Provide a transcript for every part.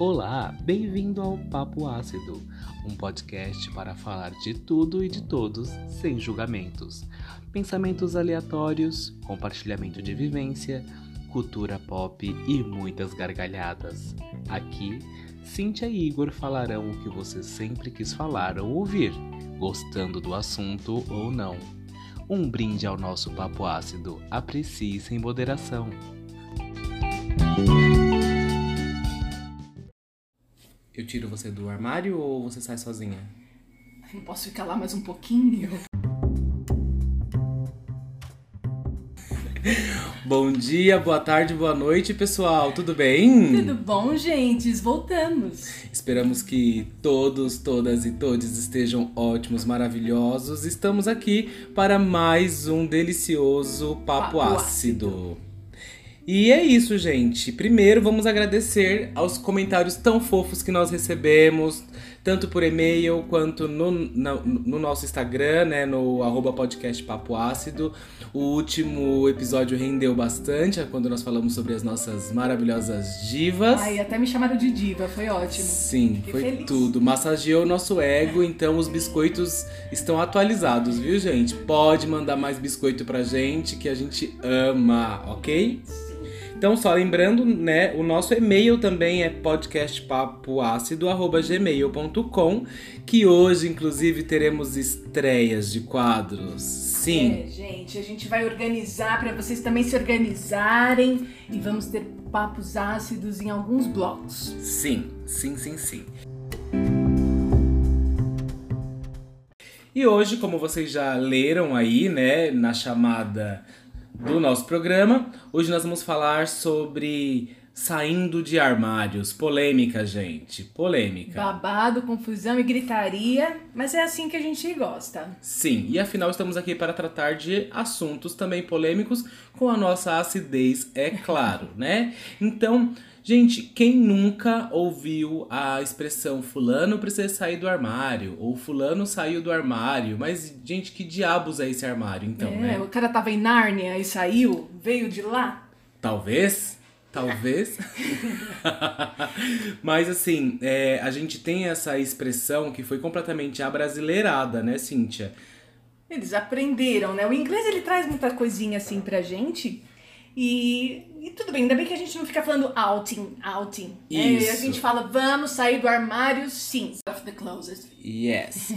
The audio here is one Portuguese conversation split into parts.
Olá, bem-vindo ao Papo Ácido, um podcast para falar de tudo e de todos sem julgamentos. Pensamentos aleatórios, compartilhamento de vivência, cultura pop e muitas gargalhadas. Aqui, Cíntia e Igor falarão o que você sempre quis falar ou ouvir, gostando do assunto ou não. Um brinde ao nosso papo ácido. Aprecie sem moderação. Eu tiro você do armário ou você sai sozinha? Não posso ficar lá mais um pouquinho? Bom dia, boa tarde, boa noite, pessoal. Tudo bem? Tudo bom, gente? Voltamos. Esperamos que todos, todas e todos estejam ótimos, maravilhosos. Estamos aqui para mais um delicioso papo, Papo ácido. ácido. E é isso, gente. Primeiro, vamos agradecer aos comentários tão fofos que nós recebemos, tanto por e-mail quanto no, na- no nosso Instagram, né, no arroba podcast Papo Ácido. O último episódio rendeu bastante, é quando nós falamos sobre as nossas maravilhosas divas. Ai, até me chamaram de diva, foi ótimo. Sim, Fiquei foi feliz. tudo. Massageou o nosso ego, então os biscoitos estão atualizados, viu, gente? Pode mandar mais biscoito pra gente, que a gente ama, ok? Então, só lembrando, né, o nosso e-mail também é podcastpapoácido.gmail.com que hoje, inclusive, teremos estreias de quadros. Sim. É, gente, a gente vai organizar para vocês também se organizarem e vamos ter papos ácidos em alguns blocos. Sim, sim, sim, sim. E hoje, como vocês já leram aí, né, na chamada do nosso programa, hoje nós vamos falar sobre saindo de armários. Polêmica, gente. Polêmica. Babado, confusão e gritaria, mas é assim que a gente gosta. Sim, e afinal estamos aqui para tratar de assuntos também polêmicos com a nossa acidez, é claro, né? Então, gente, quem nunca ouviu a expressão fulano precisa sair do armário ou fulano saiu do armário, mas gente, que diabos é esse armário então, é, né? O cara tava em Nárnia e saiu, veio de lá. Talvez, talvez. Mas assim, é, a gente tem essa expressão que foi completamente abrasileirada, né, Cíntia? Eles aprenderam, né? O inglês ele traz muita coisinha assim pra gente. E, e tudo bem, ainda bem que a gente não fica falando outing, outing. né? Isso. a gente fala, vamos sair do armário, sim. Of the closet. Yes.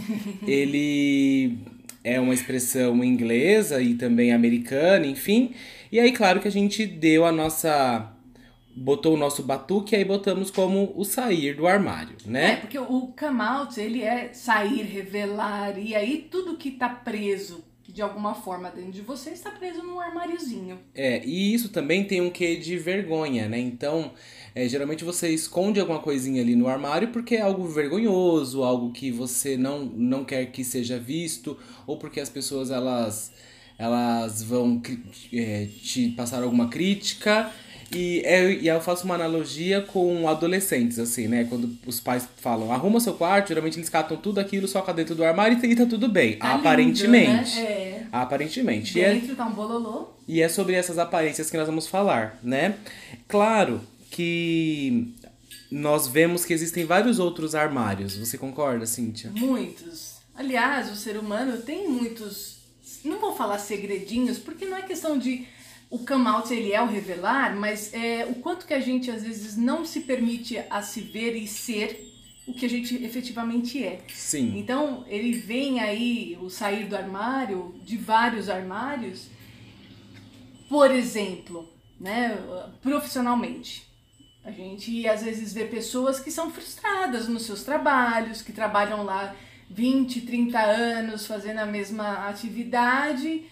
Ele é uma expressão inglesa e também americana, enfim. E aí, claro que a gente deu a nossa. botou o nosso batuque e aí botamos como o sair do armário, É, né? porque o come out, ele é sair, revelar, e aí tudo que tá preso de alguma forma dentro de você está preso num armáriozinho. É, e isso também tem um quê de vergonha, né? Então, é, geralmente você esconde alguma coisinha ali no armário porque é algo vergonhoso, algo que você não, não quer que seja visto, ou porque as pessoas elas, elas vão é, te passar alguma crítica. E, é, e eu faço uma analogia com adolescentes, assim, né? Quando os pais falam, arruma seu quarto, geralmente eles catam tudo aquilo, soca dentro do armário e tá tudo bem. Tá lindo, aparentemente. né? É. Aparentemente. E é- Dentro tá um bololô. e é sobre essas aparências que nós vamos falar, né? Claro que nós vemos que existem vários outros armários. Você concorda, Cíntia? Muitos. Aliás, o ser humano tem muitos. Não vou falar segredinhos, porque não é questão de. O come out ele é o revelar, mas é o quanto que a gente às vezes não se permite a se ver e ser o que a gente efetivamente é. Sim. Então, ele vem aí, o sair do armário, de vários armários, por exemplo, né, profissionalmente. A gente às vezes vê pessoas que são frustradas nos seus trabalhos, que trabalham lá 20, 30 anos fazendo a mesma atividade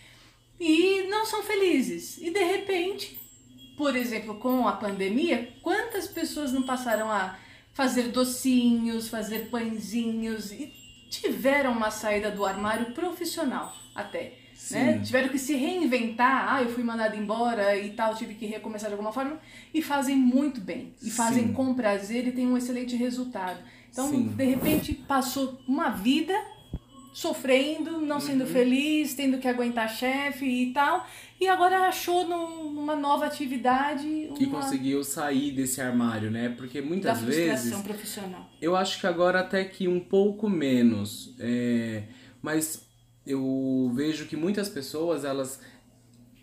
e não são felizes. E de repente, por exemplo, com a pandemia, quantas pessoas não passaram a fazer docinhos, fazer pãezinhos e tiveram uma saída do armário profissional até. Né? Tiveram que se reinventar, ah, eu fui mandada embora e tal, tive que recomeçar de alguma forma, e fazem muito bem, e fazem Sim. com prazer e têm um excelente resultado. Então, Sim. de repente, passou uma vida sofrendo, não sendo Uhum. feliz, tendo que aguentar chefe e tal, e agora achou num, numa nova atividade uma... que conseguiu sair desse armário, né? Porque muitas da vezes profissional. eu acho que agora até que um pouco menos, é, mas eu vejo que muitas pessoas elas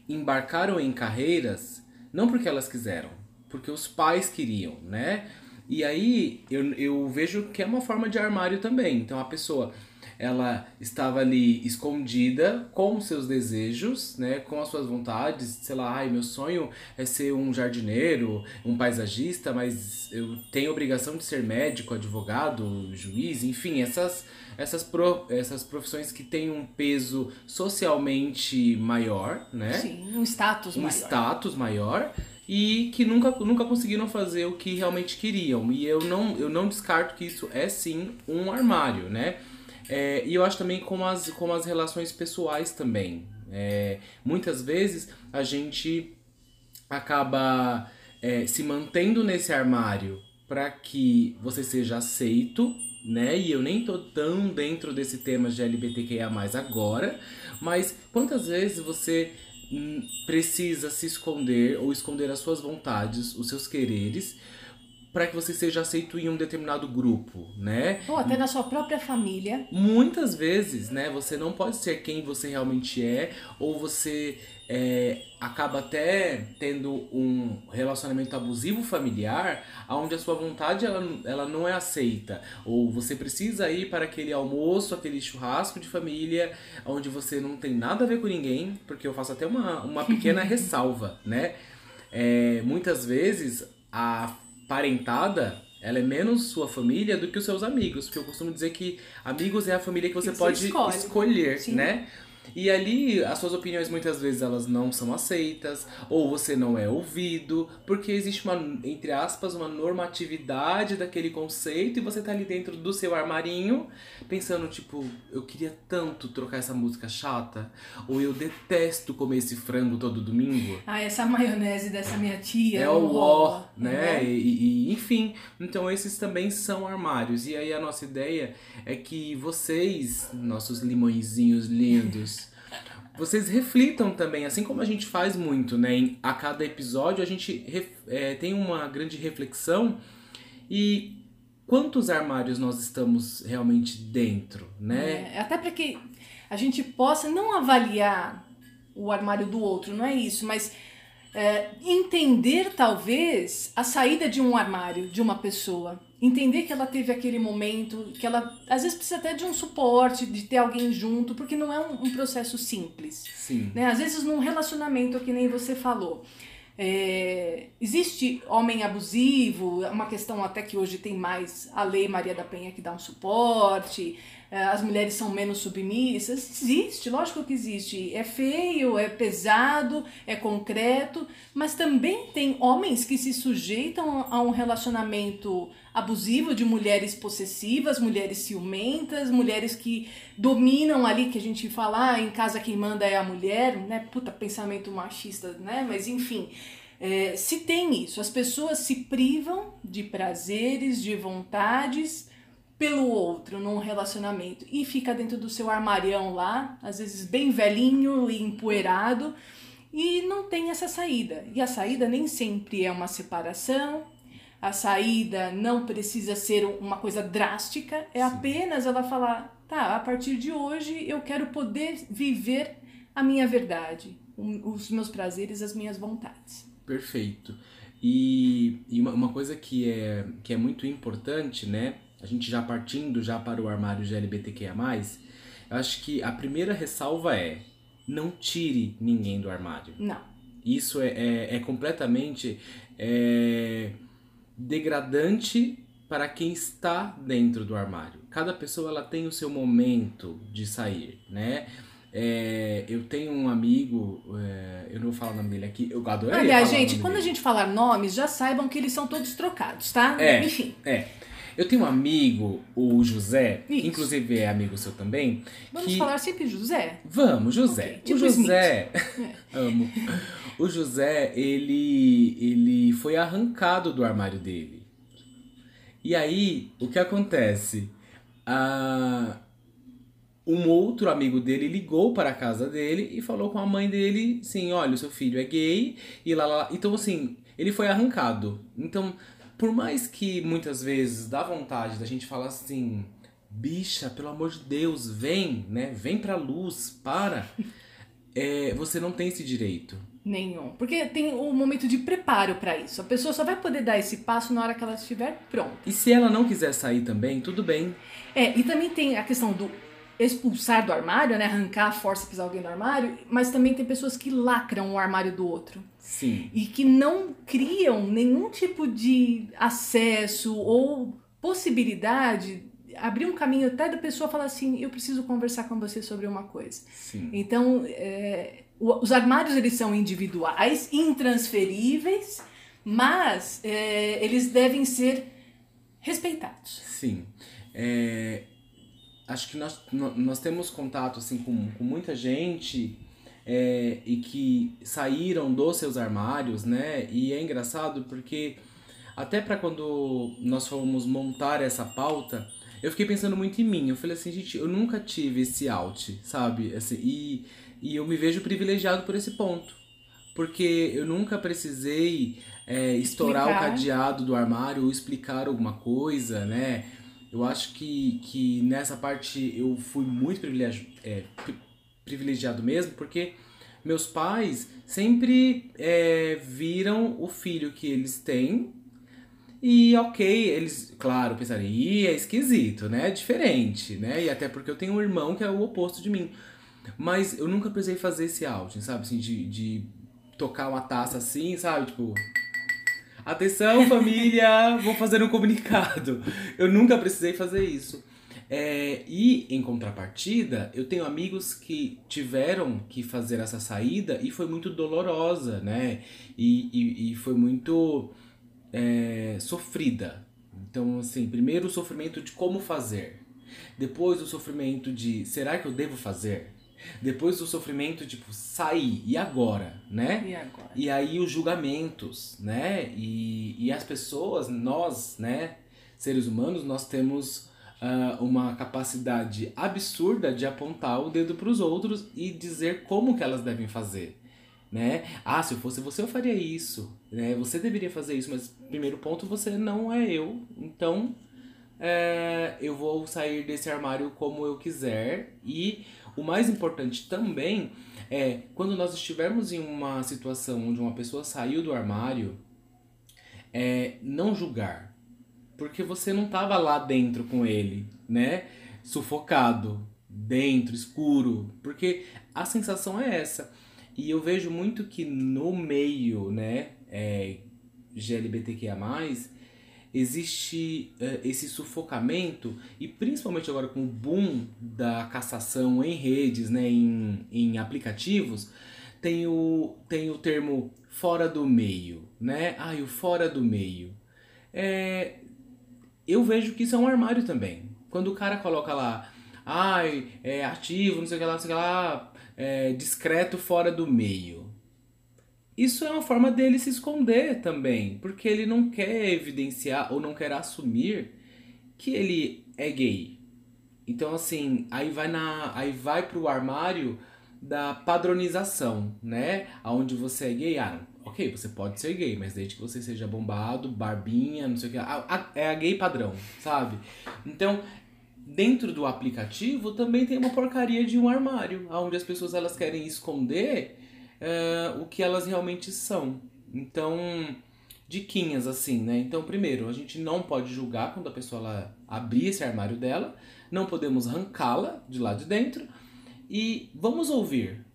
embarcaram em carreiras não porque elas quiseram, porque os pais queriam, né? E aí eu, eu vejo que é uma forma de armário também. Então a pessoa ela estava ali escondida com seus desejos, né, com as suas vontades, sei lá, ai, meu sonho é ser um jardineiro, um paisagista, mas eu tenho obrigação de ser médico, advogado, juiz, enfim, essas essas, pro, essas profissões que têm um peso socialmente maior, né? Sim, um status um maior. status maior e que nunca, nunca conseguiram fazer o que realmente queriam. E eu não, eu não descarto que isso é sim um armário, né? É, e eu acho também como as, como as relações pessoais também. É, muitas vezes a gente acaba é, se mantendo nesse armário para que você seja aceito, né? E eu nem tô tão dentro desse tema de LGBTQIA agora, mas quantas vezes você hum, precisa se esconder ou esconder as suas vontades, os seus quereres, para que você seja aceito em um determinado grupo, né? Ou até na sua própria família. Muitas vezes, né? Você não pode ser quem você realmente é, ou você é, acaba até tendo um relacionamento abusivo familiar, onde a sua vontade ela, ela não é aceita. Ou você precisa ir para aquele almoço, aquele churrasco de família, onde você não tem nada a ver com ninguém, porque eu faço até uma, uma pequena ressalva, né? É, muitas vezes a parentada ela é menos sua família do que os seus amigos. Porque eu costumo dizer que amigos é a família que você que pode escolhe. escolher, Sim. né? E ali as suas opiniões muitas vezes elas não são aceitas, ou você não é ouvido, porque existe uma, entre aspas, uma normatividade daquele conceito e você tá ali dentro do seu armarinho pensando, tipo, eu queria tanto trocar essa música chata, ou eu detesto comer esse frango todo domingo. Ah, essa maionese dessa minha tia. É o ó, né? Uhum. E, e, enfim, então esses também são armários. E aí a nossa ideia é que vocês, nossos limõezinhos lindos, vocês reflitam também, assim como a gente faz muito, né? Em, a cada episódio a gente é, tem uma grande reflexão e quantos armários nós estamos realmente dentro, né? É, até para que a gente possa não avaliar o armário do outro, não é isso, mas é, entender talvez a saída de um armário de uma pessoa entender que ela teve aquele momento, que ela às vezes precisa até de um suporte, de ter alguém junto, porque não é um, um processo simples. Sim. Né? Às vezes num relacionamento, que nem você falou, é, existe homem abusivo, é uma questão até que hoje tem mais a lei Maria da Penha que dá um suporte, as mulheres são menos submissas. Existe, lógico que existe. É feio, é pesado, é concreto, mas também tem homens que se sujeitam a um relacionamento abusivo de mulheres possessivas, mulheres ciumentas, mulheres que dominam ali, que a gente fala, ah, em casa quem manda é a mulher, né? Puta, pensamento machista, né? Mas enfim. É, se tem isso, as pessoas se privam de prazeres, de vontades pelo outro num relacionamento e fica dentro do seu armarião lá, às vezes bem velhinho e empoeirado, e não tem essa saída. E a saída nem sempre é uma separação, a saída não precisa ser uma coisa drástica, é Sim. apenas ela falar: tá, a partir de hoje eu quero poder viver a minha verdade, os meus prazeres, as minhas vontades. Perfeito. E, e uma, uma coisa que é, que é muito importante, né? A gente já partindo já para o armário de LGBTQIA+, eu acho que a primeira ressalva é não tire ninguém do armário. Não. Isso é, é, é completamente é, degradante para quem está dentro do armário. Cada pessoa ela tem o seu momento de sair, né? É, eu tenho um amigo, é, eu não vou falar o nome dele aqui, eu adoro Aliás, gente, quando dele. a gente falar nomes, já saibam que eles são todos trocados, tá? É, Enfim. É. Eu tenho um amigo, o José, Isso. que inclusive é amigo seu também. Vamos que... falar sempre José? Vamos, José. Okay, tipo o José. É. amo. O José, ele, ele foi arrancado do armário dele. E aí, o que acontece? Ah, um outro amigo dele ligou para a casa dele e falou com a mãe dele, sim, olha, o seu filho é gay e lá, lá, lá. Então, assim, ele foi arrancado. Então, por mais que muitas vezes dá vontade da gente falar assim, bicha, pelo amor de Deus, vem, né? Vem pra luz, para. É, você não tem esse direito. Nenhum. Porque tem um momento de preparo para isso. A pessoa só vai poder dar esse passo na hora que ela estiver pronta. E se ela não quiser sair também, tudo bem. É, e também tem a questão do expulsar do armário, né? Arrancar a força pisar alguém do armário, mas também tem pessoas que lacram o armário do outro. Sim. E que não criam nenhum tipo de acesso ou possibilidade abrir um caminho até da pessoa falar assim, eu preciso conversar com você sobre uma coisa. Sim. Então, é, os armários eles são individuais, intransferíveis, mas é, eles devem ser respeitados. Sim. É, acho que nós, nós temos contato assim, com, com muita gente é, e que saíram dos seus armários, né? E é engraçado porque até para quando nós fomos montar essa pauta, eu fiquei pensando muito em mim. Eu falei assim, gente, eu nunca tive esse out, sabe? Assim, e, e eu me vejo privilegiado por esse ponto. Porque eu nunca precisei é, estourar o cadeado do armário ou explicar alguma coisa, né? Eu acho que, que nessa parte eu fui muito privilegiado, é, privilegiado mesmo, porque meus pais sempre é, viram o filho que eles têm e ok, eles, claro, pensariam, ih, é esquisito, né? É diferente, né? E até porque eu tenho um irmão que é o oposto de mim. Mas eu nunca precisei fazer esse outing, sabe? Assim, de, de tocar uma taça assim, sabe? Tipo, Atenção, família! Vou fazer um comunicado. Eu nunca precisei fazer isso. É, e em contrapartida, eu tenho amigos que tiveram que fazer essa saída e foi muito dolorosa, né? E, e, e foi muito é, sofrida. Então, assim, primeiro o sofrimento de como fazer, depois o sofrimento de será que eu devo fazer? Depois do sofrimento, tipo, sair, e agora, né? E agora? E aí os julgamentos, né? E, e as pessoas, nós, né, seres humanos, nós temos uh, uma capacidade absurda de apontar o dedo para os outros e dizer como que elas devem fazer. Né? Ah, se eu fosse você, eu faria isso. Né? Você deveria fazer isso, mas primeiro ponto, você não é eu. Então, é, eu vou sair desse armário como eu quiser e o mais importante também é quando nós estivermos em uma situação onde uma pessoa saiu do armário, é não julgar. Porque você não estava lá dentro com ele, né? Sufocado, dentro, escuro. Porque a sensação é essa. E eu vejo muito que no meio, né, é, GLBTQIA, existe uh, esse sufocamento e principalmente agora com o boom da cassação em redes, né, em, em aplicativos, tem o, tem o termo fora do meio, né? Ai, o fora do meio. É, eu vejo que isso é um armário também. Quando o cara coloca lá, ai, é ativo, não sei o que lá, não sei o que lá, é, discreto fora do meio isso é uma forma dele se esconder também, porque ele não quer evidenciar ou não quer assumir que ele é gay. Então assim, aí vai na aí vai pro armário da padronização, né? Aonde você é gay, ah, ok, você pode ser gay, mas desde que você seja bombado, barbinha, não sei o que, é a gay padrão, sabe? Então, dentro do aplicativo também tem uma porcaria de um armário, onde as pessoas elas querem esconder uh, o que elas realmente são. Então, diquinhas assim, né? Então, primeiro, a gente não pode julgar quando a pessoa ela abrir esse armário dela, não podemos arrancá-la de lá de dentro e vamos ouvir.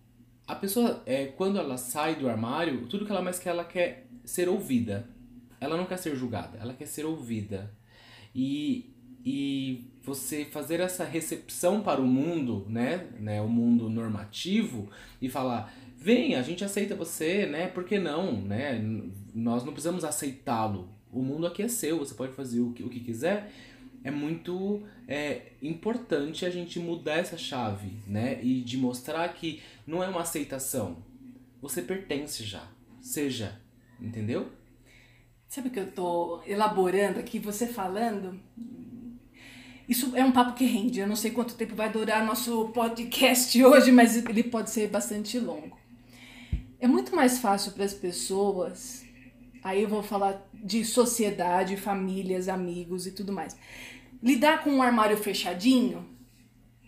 A pessoa, é, quando ela sai do armário, tudo que ela mais quer, ela quer ser ouvida. Ela não quer ser julgada, ela quer ser ouvida. E, e você fazer essa recepção para o mundo, né, né, o mundo normativo, e falar, vem, a gente aceita você, né? Por que não, né? Nós não precisamos aceitá-lo. O mundo aqui é seu, você pode fazer o que, o que quiser. É muito é, importante a gente mudar essa chave, né? E de mostrar que não é uma aceitação. Você pertence já. Seja. Entendeu? Sabe o que eu tô elaborando aqui, você falando? Isso é um papo que rende. Eu não sei quanto tempo vai durar nosso podcast hoje, mas ele pode ser bastante longo. É muito mais fácil para as pessoas. Aí eu vou falar de sociedade, famílias, amigos e tudo mais. Lidar com um armário fechadinho,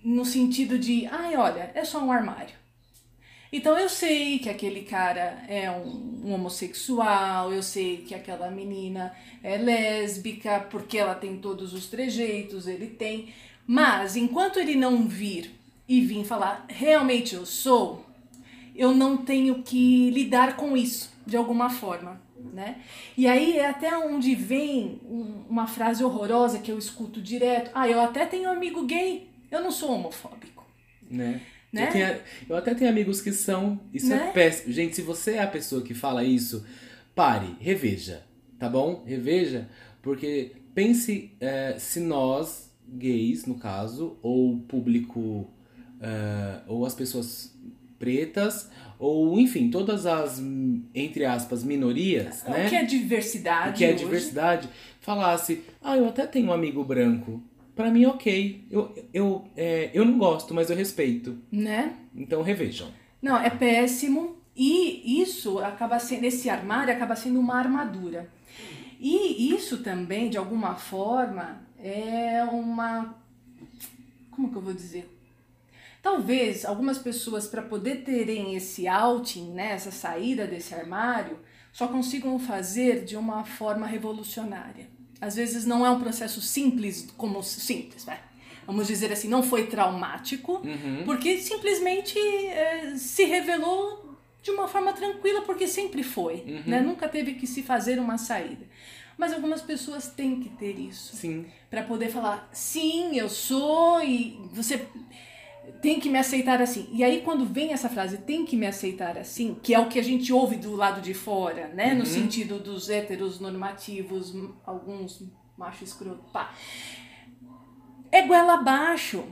no sentido de, ai, olha, é só um armário. Então eu sei que aquele cara é um, um, homossexual, eu sei que aquela menina é lésbica, porque ela tem todos os trejeitos, ele tem. Mas enquanto ele não vir e vir falar, realmente eu sou, eu não tenho que lidar com isso de alguma forma. Né? E aí é até onde vem uma frase horrorosa que eu escuto direto. Ah, eu até tenho amigo gay, eu não sou homofóbico. Né? Né? Eu, tenho, eu, até tenho amigos que são. Isso é né? é péssimo. Gente, se você é a pessoa que fala isso, pare, reveja. Tá bom? Reveja. Porque pense é, se nós, gays, no caso, ou público, é, ou as pessoas pretas, ou enfim, todas as, entre aspas, minorias, o né? O que é diversidade. O que é hoje. diversidade, falasse, ah, eu até tenho um amigo branco para mim, ok. Eu, eu, é, eu não gosto, mas eu respeito. Né? Então revejam. Não, é péssimo. E isso acaba sendo, esse armário acaba sendo uma armadura. E isso também, de alguma forma, é uma. Como que eu vou dizer? Talvez algumas pessoas, para poder terem esse outing, né, essa saída desse armário, só consigam fazer de uma forma revolucionária. Às vezes não é um processo simples, como simples, vai. Vamos dizer assim, não foi traumático, uhum. porque simplesmente é, se revelou de uma forma tranquila, porque sempre foi, uhum. né? Nunca teve que se fazer uma saída. Mas algumas pessoas têm que ter isso. Sim. Para poder falar, sim, eu sou, e você tem que me aceitar assim. E aí, quando vem essa frase, tem que me aceitar assim, que é o que a gente ouve do lado de fora, né? Uhum. No sentido dos héteros normativos, alguns macho escroto, pá. É goela abaixo.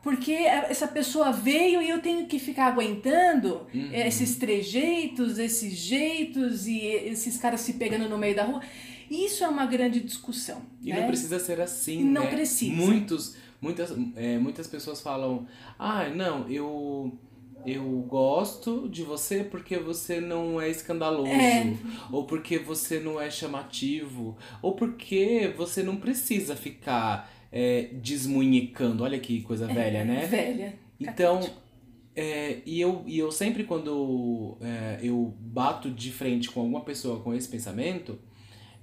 Porque essa pessoa veio e eu tenho que ficar aguentando uhum. esses trejeitos, esses jeitos e esses caras se pegando no meio da rua. Isso é uma grande discussão. E né? não precisa ser assim, não né? precisa. Muitos Muitas, é, muitas pessoas falam, ah, não, eu eu gosto de você porque você não é escandaloso, é. ou porque você não é chamativo, ou porque você não precisa ficar é, desmunhecando. Olha que coisa é, velha, né? Velha. Então, é, e, eu, e eu sempre quando é, eu bato de frente com alguma pessoa com esse pensamento,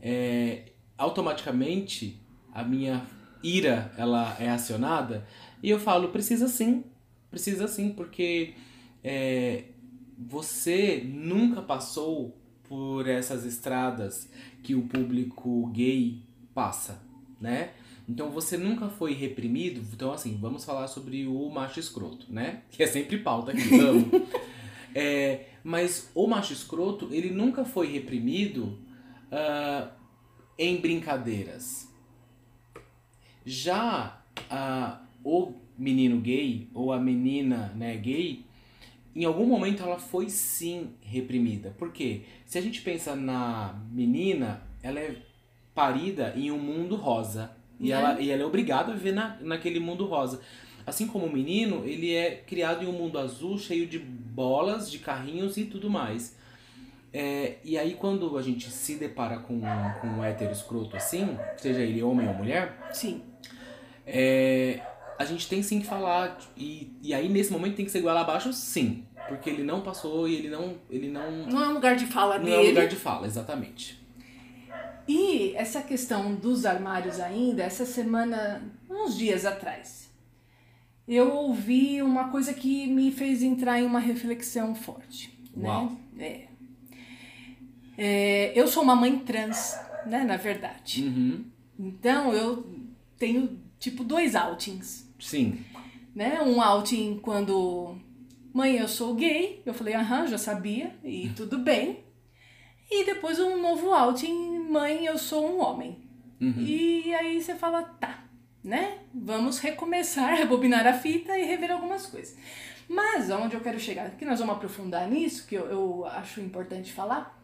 é, automaticamente a minha ira ela é acionada? E eu falo precisa sim precisa sim porque é, você nunca passou por essas estradas que o público gay passa né? Então você nunca foi reprimido. Então assim vamos falar sobre o macho escroto né? Que é sempre pauta aqui amo é, mas o macho escroto ele nunca foi reprimido uh, em brincadeiras já a, o menino gay ou a menina né, gay, em algum momento ela foi sim reprimida. Por quê? Se a gente pensa na menina, ela é parida em um mundo rosa. E, ela, uhum. e ela é obrigada a viver na, naquele mundo rosa. Assim como o menino, ele é criado em um mundo azul, cheio de bolas, de carrinhos e tudo mais. É, e aí quando a gente se depara com, com um hétero escroto assim, seja ele homem ou mulher, Sim. É, a gente tem sim que falar. E, e aí, nesse momento, tem que ser igual abaixo, sim. Porque ele não passou e ele não. Ele não, não é um lugar de fala não dele. Não é um lugar de fala, exatamente. E essa questão dos armários ainda, essa semana, uns dias atrás, eu ouvi uma coisa que me fez entrar em uma reflexão forte. Né? Uau. Né? É. é. eu sou uma mãe trans, né, na verdade. Uhum. Então eu tenho tipo dois outings. Sim. Né? Um outing quando mãe, eu sou gay. Eu falei, aham, já sabia e tudo bem. E depois um novo outing, mãe, eu sou um homem. Uhum. E aí você fala, tá, né? Vamos recomeçar, rebobinar a fita e rever algumas coisas. Mas aonde eu quero chegar, que nós vamos aprofundar nisso, que eu, eu acho importante falar,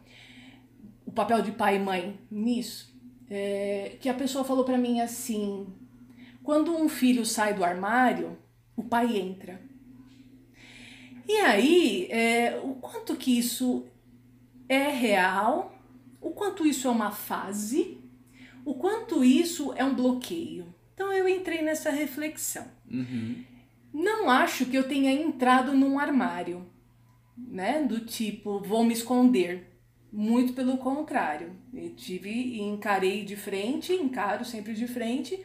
o papel de pai e mãe nisso, é, que a pessoa falou para mim assim, quando um filho sai do armário, o pai entra. E aí, é, o quanto que isso é real, o quanto isso é uma fase, o quanto isso é um bloqueio. Então eu entrei nessa reflexão. Uhum. Não acho que eu tenha entrado num armário, né? Do tipo, vou me esconder. Muito pelo contrário. Eu tive e encarei de frente, encaro sempre de frente,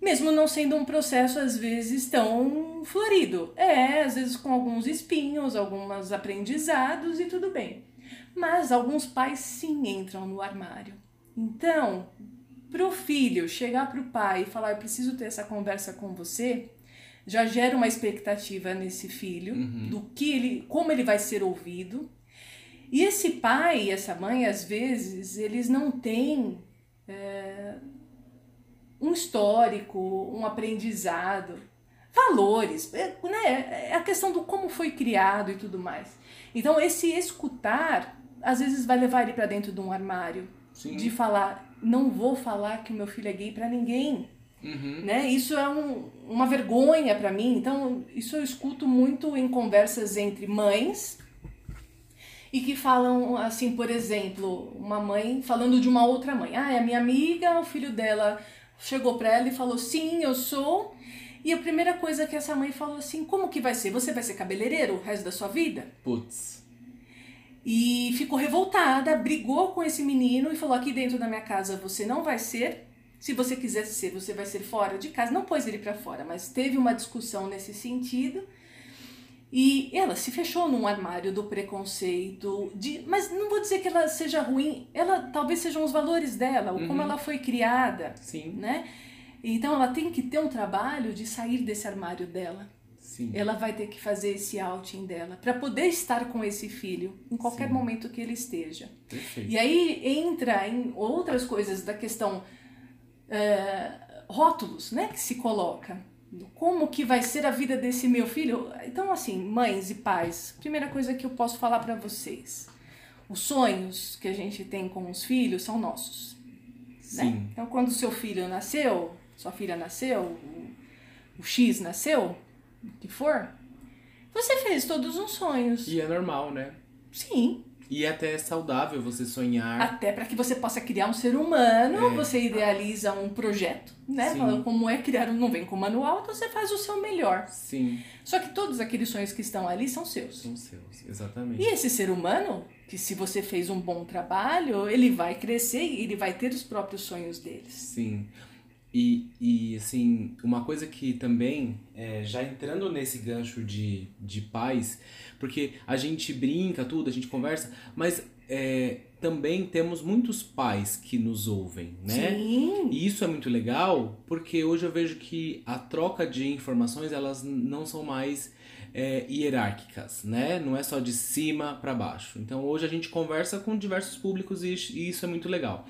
mesmo não sendo um processo às vezes tão florido. É, às vezes com alguns espinhos, alguns aprendizados e tudo bem. Mas alguns pais sim entram no armário. Então, pro filho chegar pro pai e falar: Eu preciso ter essa conversa com você, já gera uma expectativa nesse filho do que ele, como ele vai ser ouvido. E esse pai e essa mãe, às vezes, eles não têm é, um histórico, um aprendizado, valores, é, né? É a questão do como foi criado e tudo mais. Então, esse escutar, às vezes, vai levar ele para dentro de um armário. Sim. De falar, não vou falar que o meu filho é gay para ninguém Uhum. né? Isso é um, uma vergonha para mim. Então, isso eu escuto muito em conversas entre mães e que falam assim, por exemplo, uma mãe falando de uma outra mãe. Ah, é a minha amiga, o filho dela chegou para ela e falou: "Sim, eu sou". E a primeira coisa que essa mãe falou assim: "Como que vai ser? Você vai ser cabeleireiro o resto da sua vida?" Putz. E ficou revoltada, brigou com esse menino e falou: "Aqui dentro da minha casa você não vai ser se você quiser ser, você vai ser fora de casa. Não pôs ele para fora, mas teve uma discussão nesse sentido. E ela se fechou num armário do preconceito, de, mas não vou dizer que ela seja ruim, ela talvez sejam os valores dela, ou como ela foi criada, Sim. né? Então ela tem que ter um trabalho de sair desse armário dela. Sim. Ela vai ter que fazer esse outing dela para poder estar com esse filho em qualquer Sim. momento que ele esteja. Perfeito. E aí entra em outras coisas da questão é, rótulos, né, que se coloca. Como que vai ser a vida desse meu filho? Então, assim, mães e pais, primeira coisa que eu posso falar para vocês: os sonhos que a gente tem com os filhos são nossos. Né? Sim. Então, quando seu filho nasceu, sua filha nasceu, o, o X nasceu, o que for, você fez todos os sonhos. E é normal, né? Sim, E é até saudável você sonhar. Até para que você possa criar um ser humano, É. você idealiza um projeto, né? Sim. Fala como é criar um, não vem com manual, então você faz o seu melhor. Sim, Só que todos aqueles sonhos que estão ali são seus. são seus, exatamente. E esse ser humano, que se você fez um bom trabalho, ele vai crescer e ele vai ter os próprios sonhos deles. Sim. E, e assim, uma coisa que também, é, já entrando nesse gancho de, de pais, porque a gente brinca, tudo, a gente conversa, mas é, também temos muitos pais que nos ouvem, né? Sim. E isso é muito legal, porque hoje eu vejo que a troca de informações, elas não são mais é, hierárquicas, né? Não é só de cima para baixo. Então hoje a gente conversa com diversos públicos e e isso é muito legal.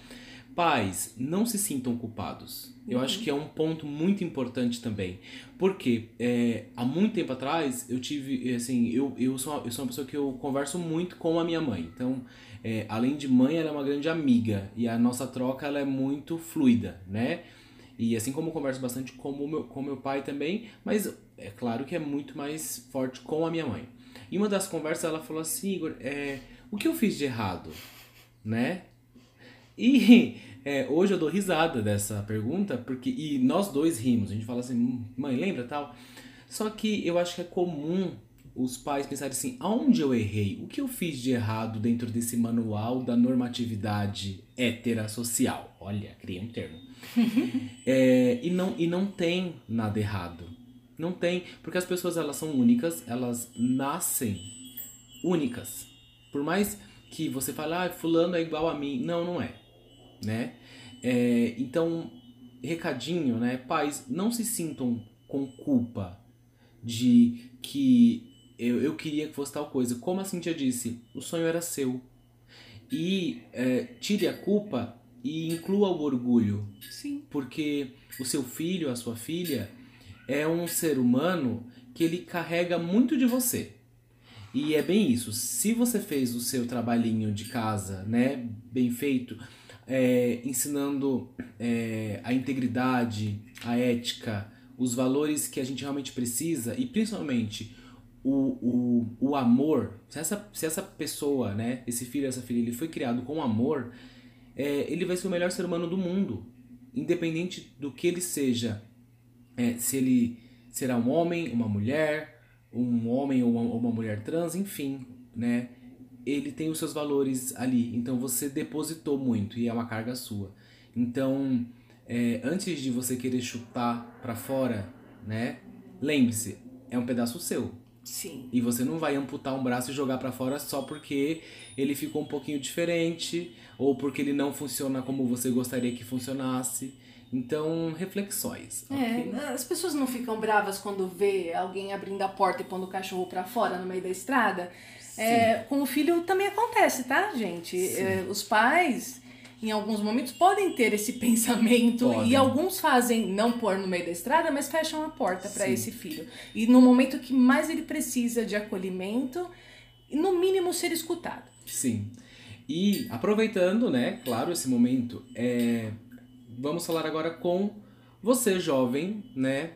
Pais, não se sintam culpados. Eu acho que é um ponto muito importante também. Porque é, há muito tempo atrás eu tive, assim, eu, eu, sou, uma- eu sou uma pessoa que eu converso muito com a minha mãe. Então, é, além de mãe, ela é uma grande amiga. E a nossa troca ela é muito fluida, né? E assim como eu converso bastante com o meu, com meu pai também, mas é claro que é muito mais forte com a minha mãe. E uma das conversas ela falou assim, Igor, é, o que eu fiz de errado? Né? E é, hoje eu dou risada dessa pergunta, porque e nós dois rimos. A gente fala assim, "Hum, mãe, lembra tal? Só que eu acho que é comum os pais pensarem assim, aonde eu errei? O que eu fiz de errado dentro desse manual da normatividade hétera social? Olha, criei um termo. É, e, não, e não tem nada errado. Não tem, porque as pessoas elas são únicas, elas nascem únicas. Por mais que você fale, ah, fulano é igual a mim. Não, não é. Né? É, então, recadinho, né? Pais, não se sintam com culpa de que eu, eu queria que fosse tal coisa. Como a Cintia disse, o sonho era seu. E é, tire a culpa e inclua o orgulho Sim. porque o seu filho, a sua filha, é um ser humano que ele carrega muito de você. E é bem isso. Se você fez o seu trabalhinho de casa, né, bem feito, é, ensinando é, a integridade, a ética, os valores que a gente realmente precisa e principalmente o, o, o amor, se essa, se essa pessoa, né, esse filho, essa filha, ele foi criado com amor, é, ele vai ser o melhor ser humano do mundo, independente do que ele seja, é, se ele será um homem, uma mulher, um homem ou uma, uma mulher trans, enfim, né, ele tem os seus valores ali, então você depositou muito e é uma carga sua. Então, é, antes de você querer chutar para fora, né, lembre-se, é um pedaço seu. Sim. E você não vai amputar um braço e jogar para fora só porque ele ficou um pouquinho diferente ou porque ele não funciona como você gostaria que funcionasse. Então, reflexões. É, ok? as pessoas não ficam bravas quando vê alguém abrindo a porta e pondo o cachorro pra fora no meio da estrada. É, com o filho também acontece, tá, gente? É, os pais, em alguns momentos, podem ter esse pensamento Podem. e alguns fazem não pôr no meio da estrada, mas fecham a porta para esse filho. E no momento que mais ele precisa de acolhimento, no mínimo ser escutado. Sim. E aproveitando, né, claro, esse momento, é, vamos falar agora com você, jovem, né,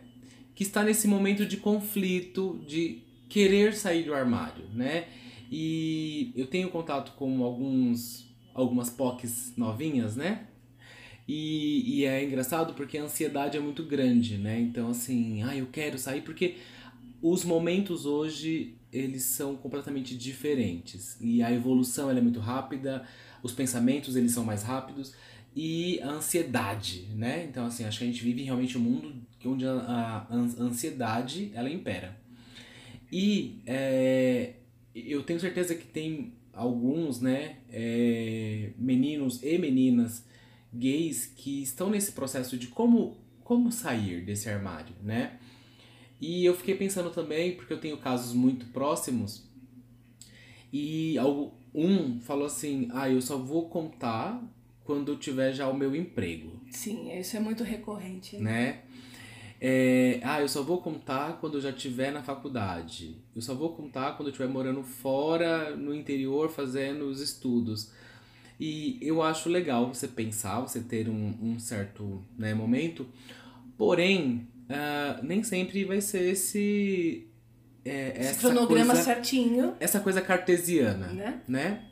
que está nesse momento de conflito, de querer sair do armário, né? E eu tenho contato com alguns algumas POCs novinhas, né? E, e é engraçado porque a ansiedade é muito grande, né? Então, assim, ah, eu quero sair porque os momentos hoje eles são completamente diferentes e a evolução é muito rápida, os pensamentos eles são mais rápidos e a ansiedade, né? Então, assim, acho que a gente vive realmente um mundo onde a, a an- ansiedade ela impera. E é, eu tenho certeza que tem alguns, né, é, meninos e meninas gays que estão nesse processo de como, como sair desse armário, né? E eu fiquei pensando também, porque eu tenho casos muito próximos, e um falou assim: ah, eu só vou contar quando eu tiver já o meu emprego Sim, isso é muito recorrente. né? É, ah, eu só vou contar quando eu já estiver na faculdade. Eu só vou contar quando eu estiver morando fora, no interior, fazendo os estudos. E eu acho legal você pensar, você ter um, um certo né, momento. Porém, ah, nem sempre vai ser esse... é, Esse cronograma coisa, certinho, essa coisa cartesiana né? né?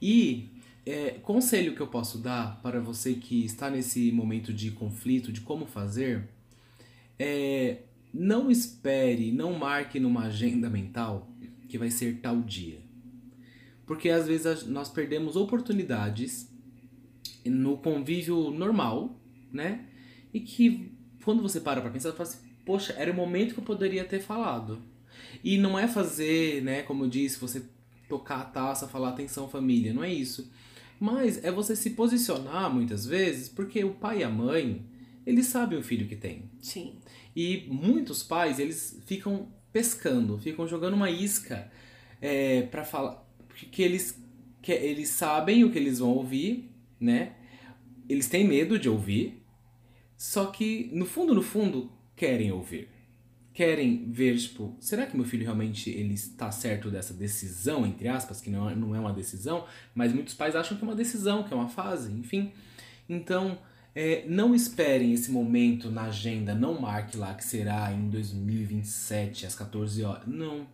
E é, conselho que eu posso dar para você que está nesse momento de conflito, de como fazer, é não espere, não marque numa agenda mental que vai ser tal dia. Porque às vezes nós perdemos oportunidades no convívio normal, né? E que quando você para pra pensar, você fala assim, poxa, era o momento que eu poderia ter falado. E não é fazer, né, como eu disse, você tocar a taça, falar atenção família, não é isso. Mas é você se posicionar muitas vezes, porque o pai e a mãe, eles sabem o filho que tem. Sim. E muitos pais, eles ficam pescando, ficam jogando uma isca é, para falar. Porque eles, que, eles sabem o que eles vão ouvir, né? Eles têm medo de ouvir, só que no fundo, no fundo, querem ouvir. Querem ver, tipo, será que meu filho realmente ele está certo dessa decisão, entre aspas, que não é, não é uma decisão, mas muitos pais acham que é uma decisão, que é uma fase, enfim. Então, é, não esperem esse momento na agenda, não marque lá que será em 2027, às 14 horas. Não.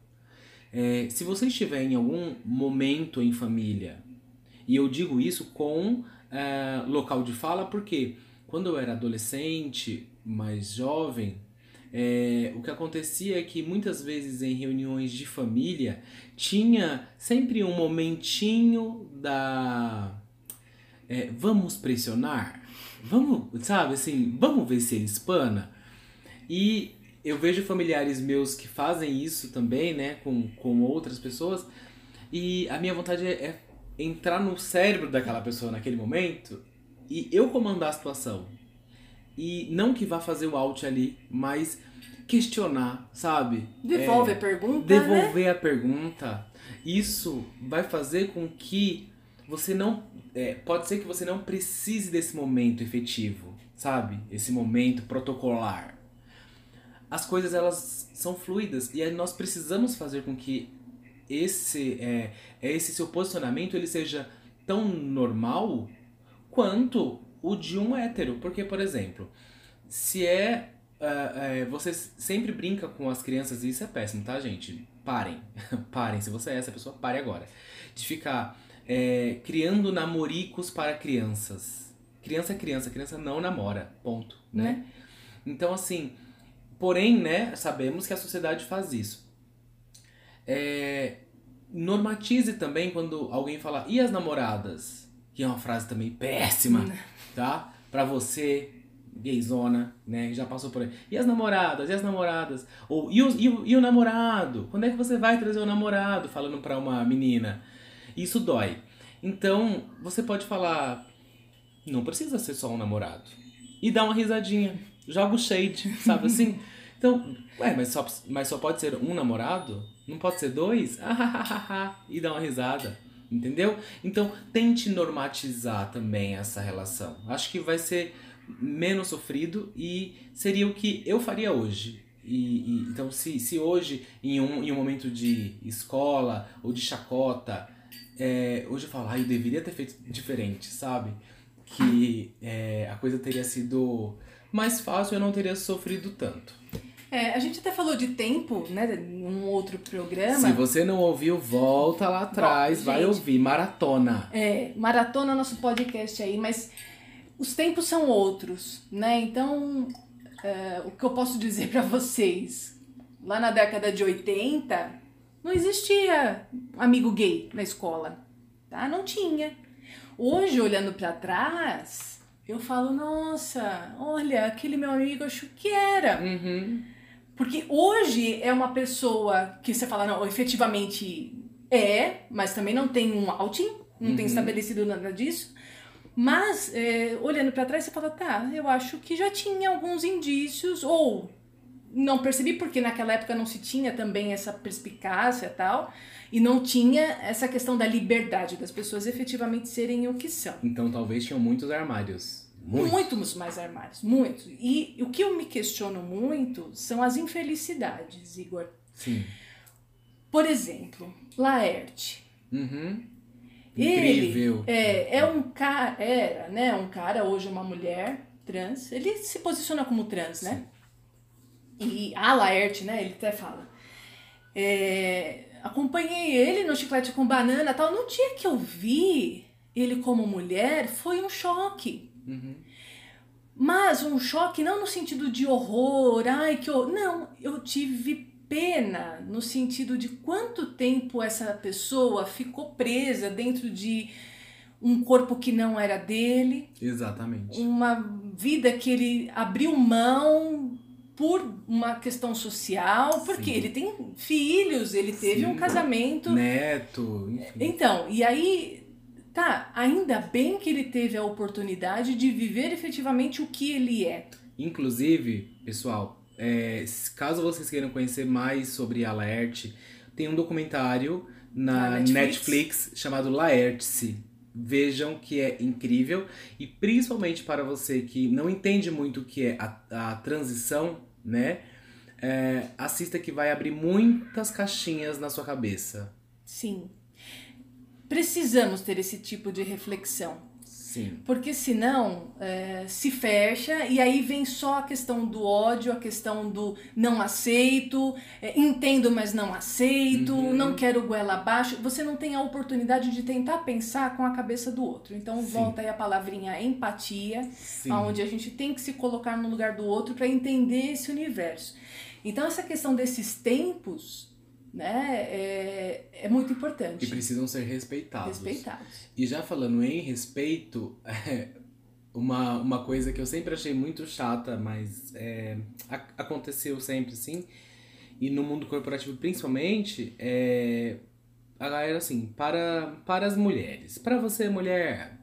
É, se você estiver em algum momento em família, e eu digo isso com é, local de fala, porque quando eu era adolescente, mais jovem, é, o que acontecia é que muitas vezes em reuniões de família tinha sempre um momentinho da. é, vamos pressionar? Vamos, sabe assim, vamos ver se ele espana? E eu vejo familiares meus que fazem isso também, né, com, com outras pessoas, e a minha vontade é, é entrar no cérebro daquela pessoa naquele momento e eu comandar a situação. E não que vá fazer o out ali, mas questionar, sabe? Devolve É, a pergunta, né? devolver a pergunta. Isso vai fazer com que você não. é, pode ser que você não precise desse momento efetivo, sabe? Esse momento protocolar. As coisas elas são fluidas e nós precisamos fazer com que esse é, esse seu posicionamento ele seja tão normal quanto o de um hétero. Porque, por exemplo, se é. Uh, você sempre brinca com as crianças, e isso é péssimo, tá, gente? Parem. Parem. Se você é essa pessoa, pare agora. De ficar é, criando namoricos para crianças. Criança é criança, criança não namora. Ponto. Né? né? Então, assim. Porém, né, sabemos que a sociedade faz isso. É, normatize também quando alguém fala, e as namoradas? Que é uma frase também péssima, tá? Pra você, gayzona, né? Já passou por aí. E as namoradas? E as namoradas? Ou, e o, e o, e o namorado? Quando é que você vai trazer o namorado? Falando pra uma menina. Isso dói. Então, você pode falar, não precisa ser só um namorado. E dar uma risadinha. Joga o shade, sabe assim? Então, ué, mas só, mas só pode ser um namorado? Não pode ser dois? e dar uma risada. Entendeu? Então, tente normatizar também essa relação. Acho que vai ser menos sofrido e seria o que eu faria hoje. E, e, então, se, se hoje, em um, em um momento de escola ou de chacota, é, hoje eu falo, ah, eu deveria ter feito diferente, sabe? Que é, a coisa teria sido mais fácil e eu não teria sofrido tanto. É, a gente até falou de tempo, né, num outro programa. Se você não ouviu, volta lá atrás, Bom, vai ouvir, maratona. É, maratona nosso podcast aí, mas os tempos são outros, né? Então, é, o que eu posso dizer para vocês, lá na década de 80, não existia amigo gay na escola, tá? Não tinha. Hoje, olhando para trás, eu falo, nossa, olha, aquele meu amigo, acho que era. Uhum. Porque hoje é uma pessoa que você fala, não, efetivamente é, mas também não tem um outing, não uhum. tem estabelecido nada disso. Mas, é, olhando para trás, você fala, tá, eu acho que já tinha alguns indícios, ou não percebi porque naquela época não se tinha também essa perspicácia e tal, e não tinha essa questão da liberdade das pessoas efetivamente serem o que são. Então talvez tinham muitos armários. Muitos. muitos mais armários, muitos. E o que eu me questiono muito são as infelicidades, Igor. Sim. Por exemplo, Laerte. Uhum. Incrível. Ele é, é um cara, era, né, um cara, hoje uma mulher trans. Ele se posiciona como trans, né? E a Laerte, né, ele até fala. É, acompanhei ele no chiclete com banana tal. No dia que eu vi ele como mulher, foi um choque. Uhum. Mas um choque não no sentido de horror, ai que horror. Não, eu tive pena no sentido de quanto tempo essa pessoa ficou presa dentro de um corpo que não era dele. Exatamente. Uma vida que ele abriu mão por uma questão social, porque Sim. ele tem filhos, ele teve Sim. um casamento. Neto. Enfim. Então, e aí Tá, ainda bem que ele teve a oportunidade de viver efetivamente o que ele é. Inclusive, pessoal, é, caso vocês queiram conhecer mais sobre a Laerte, tem um documentário na, Netflix. Netflix. chamado Laerte-se. Vejam que é incrível e principalmente para você que não entende muito o que é a, a transição, né? É, assista que vai abrir muitas caixinhas na sua cabeça. Sim precisamos ter esse tipo de reflexão. Sim. Porque senão é, se fecha e aí vem só a questão do ódio, a questão do não aceito, é, entendo, mas não aceito, uhum. não quero goela abaixo. Você não tem a oportunidade de tentar pensar com a cabeça do outro. Então Sim. volta aí a palavrinha empatia, Sim. onde a gente tem que se colocar no lugar do outro para entender esse universo. Então essa questão desses tempos né, é, é muito importante. E precisam ser respeitados. Respeitados. E já falando em respeito, é, uma, uma coisa que eu sempre achei muito chata, mas é, aconteceu sempre sim, e no mundo corporativo principalmente, é a galera assim, para, para as mulheres. Para você, mulher,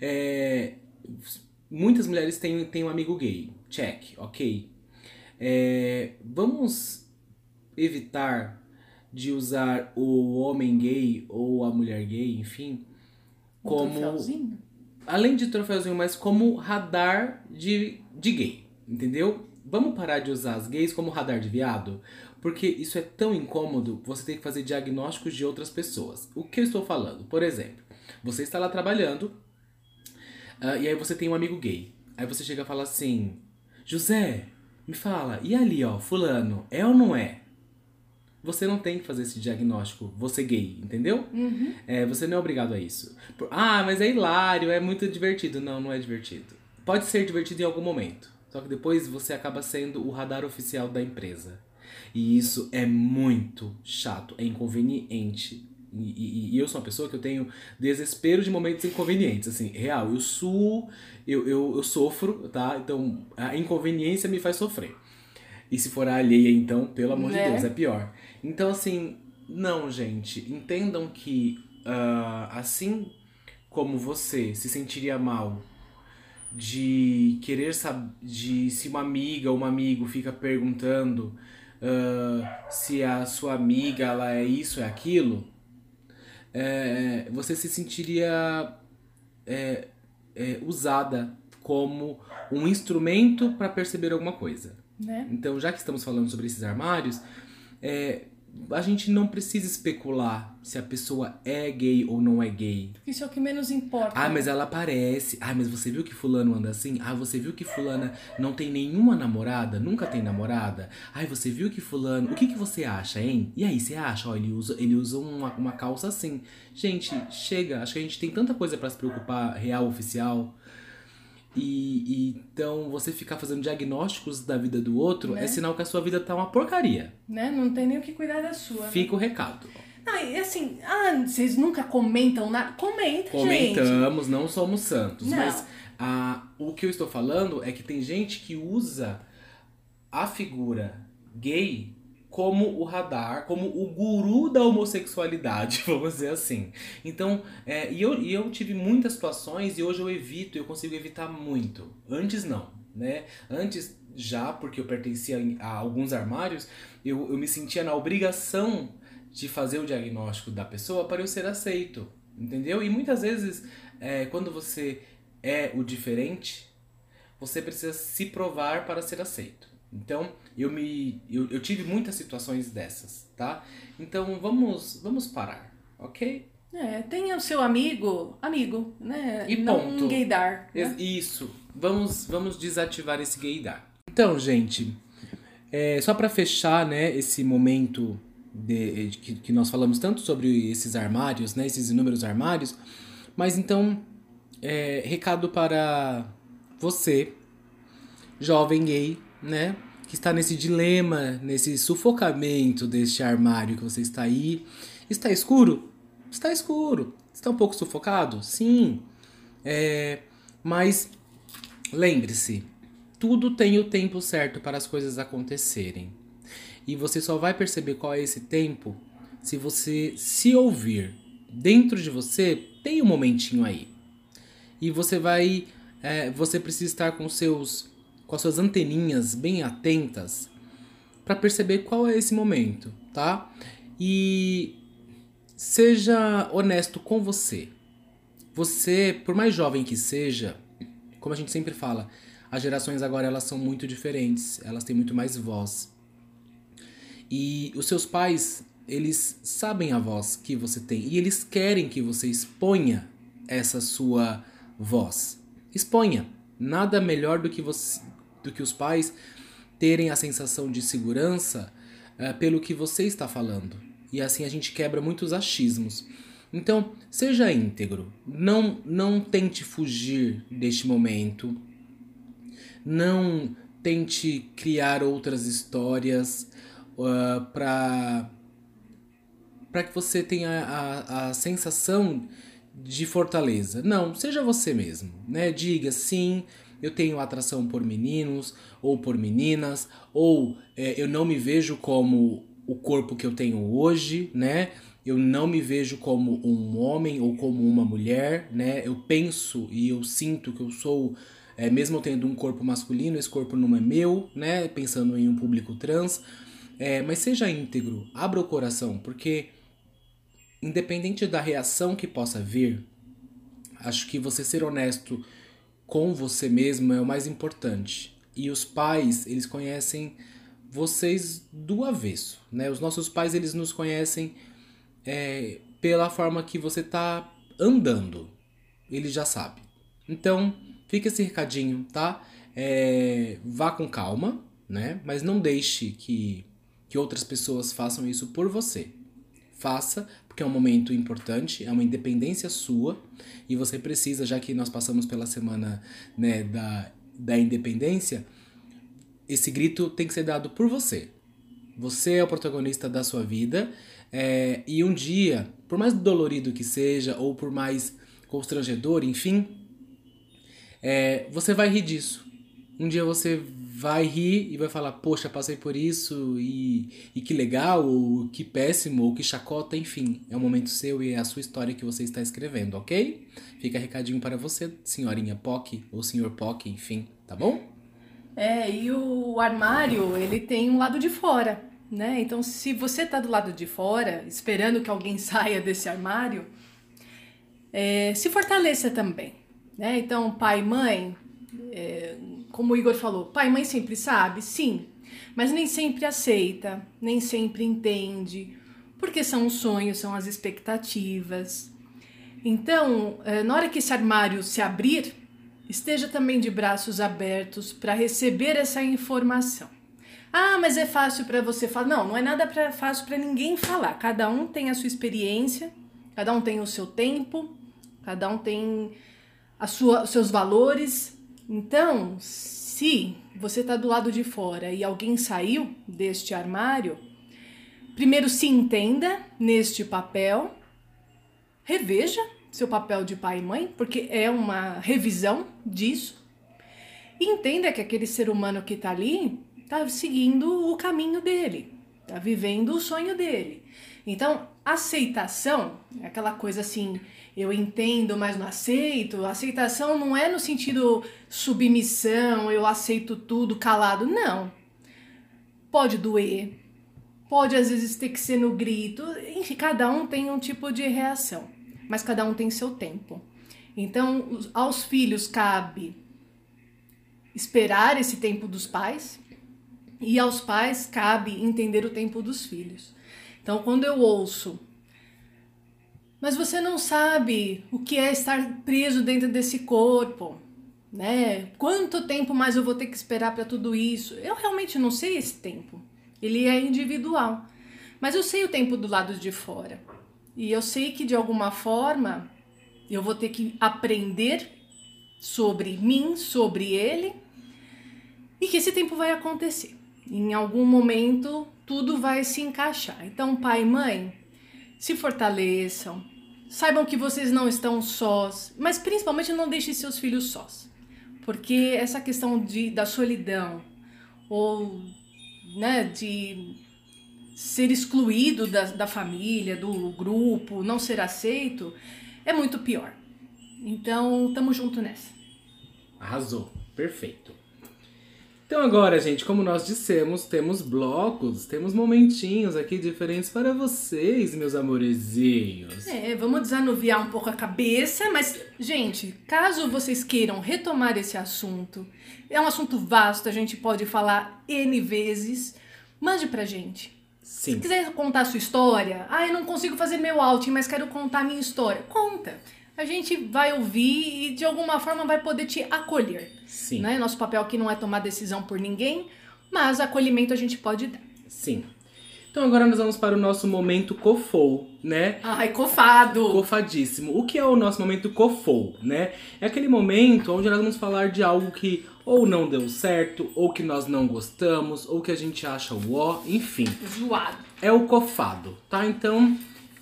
é, muitas mulheres têm, têm um amigo gay. Check, ok. É, vamos evitar de usar o homem gay ou a mulher gay, enfim, um como. Troféuzinho? Além de troféuzinho, mas como radar de, de gay, entendeu? Vamos parar de usar as gays como radar de viado? Porque isso é tão incômodo, você tem que fazer diagnósticos de outras pessoas. O que eu estou falando? Por exemplo, você está lá trabalhando, Ah, e aí você tem um amigo gay. Aí você chega e fala assim: José, me fala, e ali, ó, Fulano, é ou não é? Você não tem que fazer esse diagnóstico, você gay, entendeu? Uhum. É, você não é obrigado a isso. Ah, mas é hilário, é muito divertido. Não, não é divertido. Pode ser divertido em algum momento. Só que depois você acaba sendo o radar oficial da empresa. E isso é muito chato, é inconveniente. E, e- e eu sou uma pessoa que eu tenho desespero de momentos inconvenientes, assim, real. Eu suo, eu, eu, eu sofro, tá? Então a inconveniência me faz sofrer. E se for a alheia, então, pelo amor Né? de Deus, é pior. Então, assim, não, gente. Entendam que ah, assim como você se sentiria mal de querer saber de se uma amiga ou um amigo fica perguntando ah, se a sua amiga ela é isso, é aquilo, é, você se sentiria é, é, usada como um instrumento para perceber alguma coisa. Né? Então, já que estamos falando sobre esses armários, é, a gente não precisa especular se a pessoa é gay ou não é gay. Isso é o que menos importa. Ah, mas ela parece. Ah, mas você viu que fulano anda assim? Ah, você viu que fulana não tem nenhuma namorada? Nunca tem namorada? Ai, você viu que fulano... O que, que você acha, hein? E aí, você acha? Ó, ele usa, ele usa uma, uma calça assim. Gente, chega. Acho que a gente tem tanta coisa pra se preocupar, real, oficial. E, e então você ficar fazendo diagnósticos da vida do outro Né? é sinal que a sua vida tá uma porcaria. Né? Não tem nem o que cuidar da sua. né? Fica o recado. Ah, e assim, ah, vocês nunca comentam nada? Comenta, gente. Comentamos, não somos santos. Não. Mas ah, o que eu estou falando é que tem gente que usa a figura gay como o radar, como o guru da homossexualidade, vamos dizer assim. Então, é, e, eu, e eu tive muitas situações e hoje eu evito, eu consigo evitar muito. Antes não, né? Antes, já porque eu pertencia a alguns armários, eu, eu me sentia na obrigação de fazer o diagnóstico da pessoa para eu ser aceito, entendeu? E muitas vezes, é, quando você é o diferente, você precisa se provar para ser aceito. Então, eu me eu, eu tive muitas situações dessas, tá? Então, vamos vamos parar, ok? É, tenha o seu amigo, amigo, né? E não ponto. um gaydar. Né? Isso. Vamos, vamos desativar esse gaydar. Então, gente, é, só para fechar, né, esse momento de, de que, que nós falamos tanto sobre esses armários, né, esses inúmeros armários, mas então, é, recado para você, jovem gay, né, que está nesse dilema, nesse sufocamento deste armário que você está aí. Está escuro? Está escuro. Está um pouco sufocado? Sim. É, mas lembre-se, tudo tem o tempo certo para as coisas acontecerem. E você só vai perceber qual é esse tempo se você se ouvir. Dentro de você tem um momentinho aí. E você vai. é, você precisa estar com seus. Com as suas anteninhas bem atentas para perceber qual é esse momento, tá? E seja honesto com você. Você, por mais jovem que seja, como a gente sempre fala, as gerações agora elas são muito diferentes, elas têm muito mais voz. E os seus pais, eles sabem a voz que você tem e eles querem que você exponha essa sua voz. Exponha. Nada melhor do que você, do que os pais terem a sensação de segurança eh, pelo que você está falando. E assim a gente quebra muitos achismos. Então, seja íntegro. Não, não tente fugir deste momento. Não tente criar outras histórias uh, para para que você tenha a, a sensação de fortaleza. Não, seja você mesmo, né? Diga sim, eu tenho atração por meninos ou por meninas, ou é, eu não me vejo como o corpo que eu tenho hoje, né? Eu não me vejo como um homem ou como uma mulher, né? Eu penso e eu sinto que eu sou, é, mesmo tendo um corpo masculino, esse corpo não é meu, né? Pensando em um público trans. É, mas seja íntegro, abra o coração, porque independente da reação que possa vir, acho que você ser honesto com você mesmo é o mais importante. E os pais, eles conhecem vocês do avesso, né? Os nossos pais, eles nos conhecem é, pela forma que você tá andando. Ele já sabe. Então, fica esse recadinho, tá? É, vá com calma, né? Mas não deixe que, que outras pessoas façam isso por você. Faça, porque é um momento importante, é uma independência sua, e você precisa, já que nós passamos pela semana né, da, da independência, esse grito tem que ser dado por você. Você é o protagonista da sua vida, é, e um dia, por mais dolorido que seja, ou por mais constrangedor, enfim, é, você vai rir disso. Um dia você vai rir e vai falar, poxa, passei por isso e, e que legal, ou que péssimo, ou que chacota, enfim. É o momento seu e é a sua história que você está escrevendo, ok? Fica recadinho para você, senhorinha POC ou senhor POC, enfim, tá bom? É, e o armário, ele tem um lado de fora, né? Então, se você tá do lado de fora, esperando que alguém saia desse armário, é, se fortaleça também, né? Então, pai mãe, é, como o Igor falou, pai e mãe sempre sabe, sim, mas nem sempre aceita, nem sempre entende, porque são os sonhos, são as expectativas. Então, é, na hora que esse armário se abrir, esteja também de braços abertos para receber essa informação. Ah, mas é fácil para você falar. Não, não é nada pra, fácil para ninguém falar. Cada um tem a sua experiência, cada um tem o seu tempo, cada um tem a sua, os seus valores, então, se você está do lado de fora e alguém saiu deste armário, primeiro se entenda neste papel, reveja seu papel de pai e mãe, porque é uma revisão disso. E entenda que aquele ser humano que está ali está seguindo o caminho dele, está vivendo o sonho dele. Então, aceitação é aquela coisa assim, eu entendo, mas não aceito. Aceitação não é no sentido submissão, eu aceito tudo calado. Não. Pode doer, pode às vezes ter que ser no grito. Enfim, cada um tem um tipo de reação, mas cada um tem seu tempo. Então, aos filhos cabe esperar esse tempo dos pais e aos pais cabe entender o tempo dos filhos. Então, quando eu ouço mas você não sabe o que é estar preso dentro desse corpo, né? Quanto tempo mais eu vou ter que esperar para tudo isso? Eu realmente não sei esse tempo. Ele é individual. Mas eu sei o tempo do lado de fora. E eu sei que de alguma forma eu vou ter que aprender sobre mim, sobre ele, e que esse tempo vai acontecer. Em algum momento tudo vai se encaixar. Então, pai e mãe, se fortaleçam, saibam que vocês não estão sós, mas principalmente não deixem seus filhos sós, porque essa questão de, da solidão ou né, de ser excluído da, da família, do grupo, não ser aceito, é muito pior. Então, tamo junto nessa. Arrasou, perfeito. Então agora, gente, como nós dissemos, temos blocos, temos momentinhos aqui diferentes para vocês, meus amorezinhos. É, vamos desanuviar um pouco a cabeça, mas, gente, caso vocês queiram retomar esse assunto, é um assunto vasto, a gente pode falar N vezes, mande pra gente. Sim. Se quiser contar a sua história, ah, eu não consigo fazer meu outing, mas quero contar a minha história, conta a gente vai ouvir e de alguma forma vai poder te acolher. Sim. Né? Nosso papel aqui não é tomar decisão por ninguém, mas acolhimento a gente pode dar. Sim. Então agora nós vamos para o nosso momento cofou, né? Ai, cofado! Cofadíssimo. O que é o nosso momento cofou, né? É aquele momento onde nós vamos falar de algo que ou não deu certo, ou que nós não gostamos, ou que a gente acha o ó, enfim. Zoado. É o cofado, tá? Então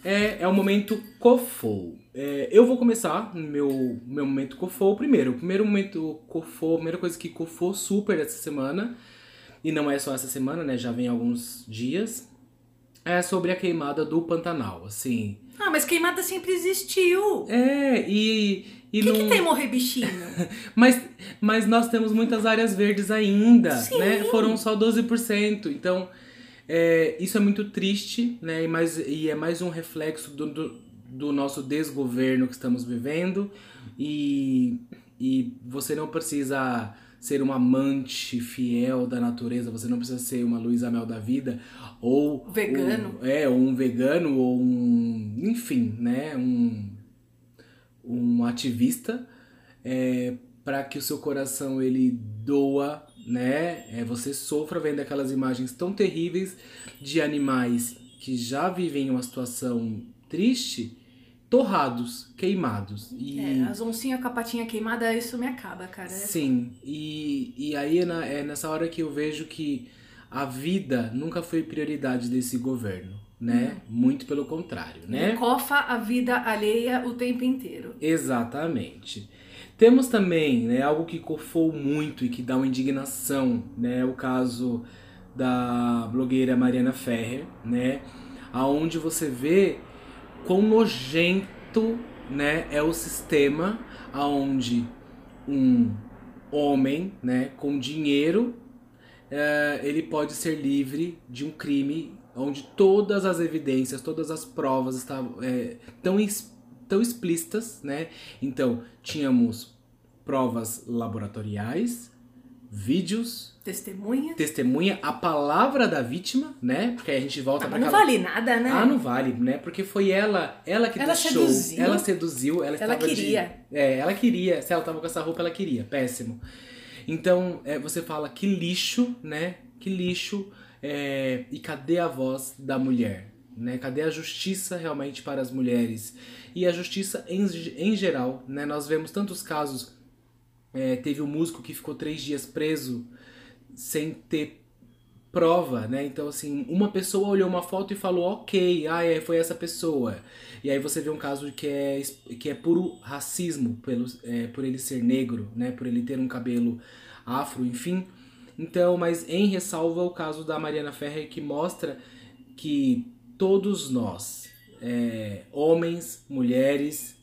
é, é o momento cofou. É, eu vou começar meu, meu momento cofou primeiro. O primeiro momento cofou, a primeira coisa que cofou super essa semana, e não é só essa semana, né? Já vem alguns dias, é sobre a queimada do Pantanal, assim. Ah, mas queimada sempre existiu. É, e. e O que, não... que tem morrer bichinho? mas, mas nós temos muitas áreas verdes ainda, Sim. né? Foram só 12%. Então, é, isso é muito triste, né? E, mais, e é mais um reflexo do, do, do nosso desgoverno que estamos vivendo. E, e você não precisa ser um amante fiel da natureza, você não precisa ser uma Luísa Mel da vida, ou... Vegano. Ou, é, ou um vegano, ou um... Enfim, né? Um, um ativista é, para que o seu coração ele doa, né? É, você sofra vendo aquelas imagens tão terríveis de animais que já vivem uma situação triste, torrados, queimados. E... É, as oncinhas com a patinha queimada, isso me acaba, cara. Sim, e, e aí é, na, é nessa hora que eu vejo que a vida nunca foi prioridade desse governo, né? Uhum. Muito pelo contrário, né? Cofa a vida alheia o tempo inteiro. Exatamente. Temos também, né, algo que cofou muito e que dá uma indignação, né, o caso da blogueira Mariana Ferrer, né, aonde você vê quão nojento, né, é o sistema aonde um homem, né, com dinheiro, é, ele pode ser livre de um crime onde todas as evidências, todas as provas estavam é, tão tão explícitas, né? Então, tínhamos provas laboratoriais, vídeos, Testemunha. testemunha, a palavra da vítima, né? Porque aí a gente volta Ah, pra não aquela... vale nada, né? Ah, não vale, né? Porque foi ela, ela que Ela deixou, seduziu. ela seduziu, ela, Ela estava de- queria. é, ela queria. Se ela tava com essa roupa, ela queria. Péssimo. Então, é, você fala que lixo, né? Que lixo. é, e cadê a voz da mulher? Né? Cadê a justiça realmente para as mulheres? E a justiça em, em geral, né? Nós vemos tantos casos. É, teve um músico que ficou três dias preso sem ter prova, né? Então, assim, uma pessoa olhou uma foto e falou, ok, ah, é, foi essa pessoa. E aí você vê um caso que é, que é puro racismo, pelo, é, por ele ser negro, né? Por ele ter um cabelo afro, enfim. Então, mas em ressalva o caso da Mariana Ferrer, que mostra que todos nós, é, homens, mulheres,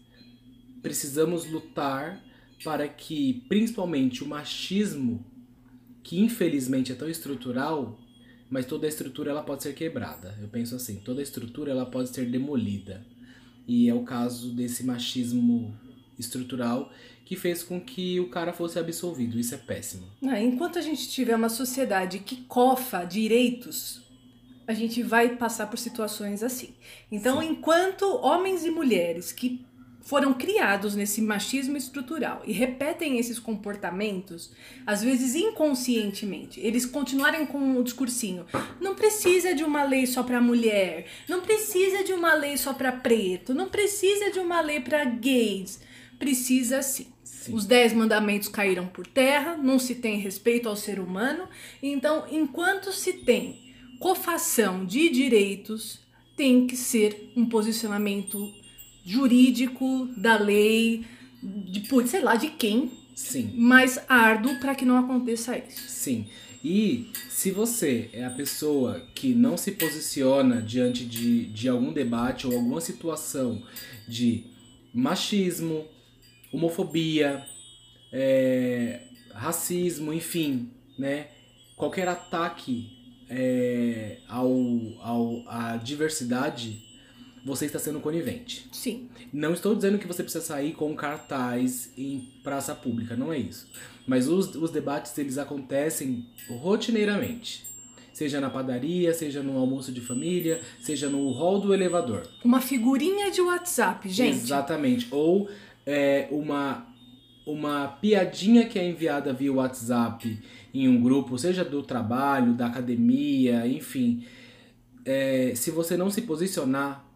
precisamos lutar para que, principalmente, o machismo que infelizmente é tão estrutural, mas toda a estrutura ela pode ser quebrada. Eu penso assim, toda a estrutura ela pode ser demolida. E é o caso desse machismo estrutural que fez com que o cara fosse absolvido. Isso é péssimo. Não, enquanto a gente tiver uma sociedade que cofa direitos, a gente vai passar por situações assim. Então, enquanto homens e mulheres que foram criados nesse machismo estrutural e repetem esses comportamentos, às vezes inconscientemente, eles continuarem com o discursinho: não precisa de uma lei só para mulher, não precisa de uma lei só para preto, não precisa de uma lei para gays, precisa sim. Sim. Os dez mandamentos caíram por terra, não se tem respeito ao ser humano. Então, enquanto se tem cofação de direitos, tem que ser um posicionamento jurídico da lei, de, por- sei lá, de quem, Sim. mais árduo para que não aconteça isso. Sim. E se você é a pessoa que não se posiciona diante de, de algum debate ou alguma situação de machismo, homofobia, é, racismo, enfim, né? Qualquer ataque é, ao, ao, à diversidade, você está sendo conivente. Sim. Não estou dizendo que você precisa sair com cartaz em praça pública, não é isso. Mas os, os debates eles acontecem rotineiramente. Seja na padaria, seja no almoço de família, seja no hall do elevador. Uma figurinha de WhatsApp, gente. Exatamente. Ou é, uma, uma piadinha que é enviada via WhatsApp em um grupo, seja do trabalho, da academia, enfim. É, se você não se posicionar,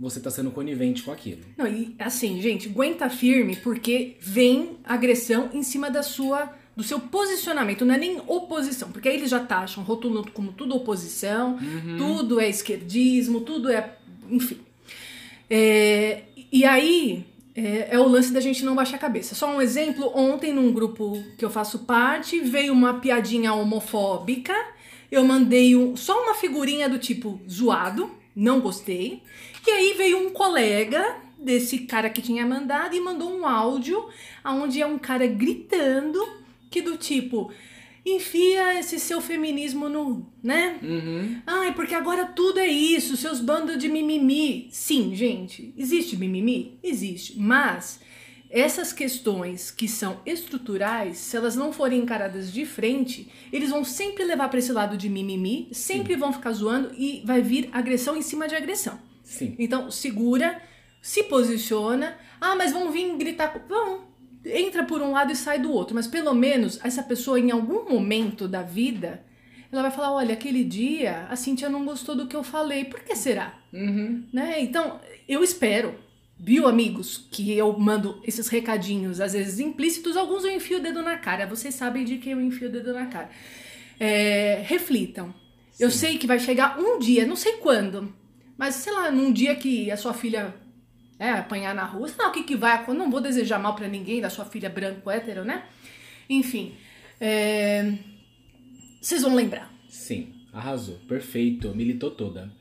você está sendo conivente com aquilo. Não, e assim, gente, aguenta firme porque vem agressão em cima da sua do seu posicionamento, não é nem oposição, porque aí eles já taxam, rotulam como tudo oposição, tudo é esquerdismo, tudo é, enfim. É, e aí é, é o lance da gente não baixar a cabeça. Só um exemplo, ontem num grupo que eu faço parte, veio uma piadinha homofóbica, eu mandei um, só uma figurinha do tipo zoado, não gostei. E aí veio um colega desse cara que tinha mandado e mandou um áudio onde é um cara gritando que do tipo enfia esse seu feminismo no, né? Uhum. Ai, porque agora tudo é isso, seus bandos de mimimi. Sim, gente, existe mimimi? Existe, mas essas questões que são estruturais, se elas não forem encaradas de frente, eles vão sempre levar para esse lado de mimimi, sempre vão ficar zoando e vai vir agressão em cima de agressão. Sim. Então, segura, se posiciona. Ah, mas vão vir gritar. Vão. entra por um lado e sai do outro, mas pelo menos essa pessoa em algum momento da vida, ela vai falar, olha, aquele dia a Cintia não gostou do que eu falei, por que será? Uhum. Né? Então, eu espero, viu, amigos, que eu mando esses recadinhos, às vezes implícitos, alguns eu enfio o dedo na cara, vocês sabem de que eu enfio o dedo na cara. É, reflitam. Eu Sim. sei que vai chegar um dia, não sei quando, mas sei lá, num dia que a sua filha é, apanhar na rua, sei lá o que, que vai acontecer. Não vou desejar mal pra ninguém, da sua filha branco hétero, né? Enfim, é, vocês vão lembrar. Sim, arrasou. Perfeito, militou toda.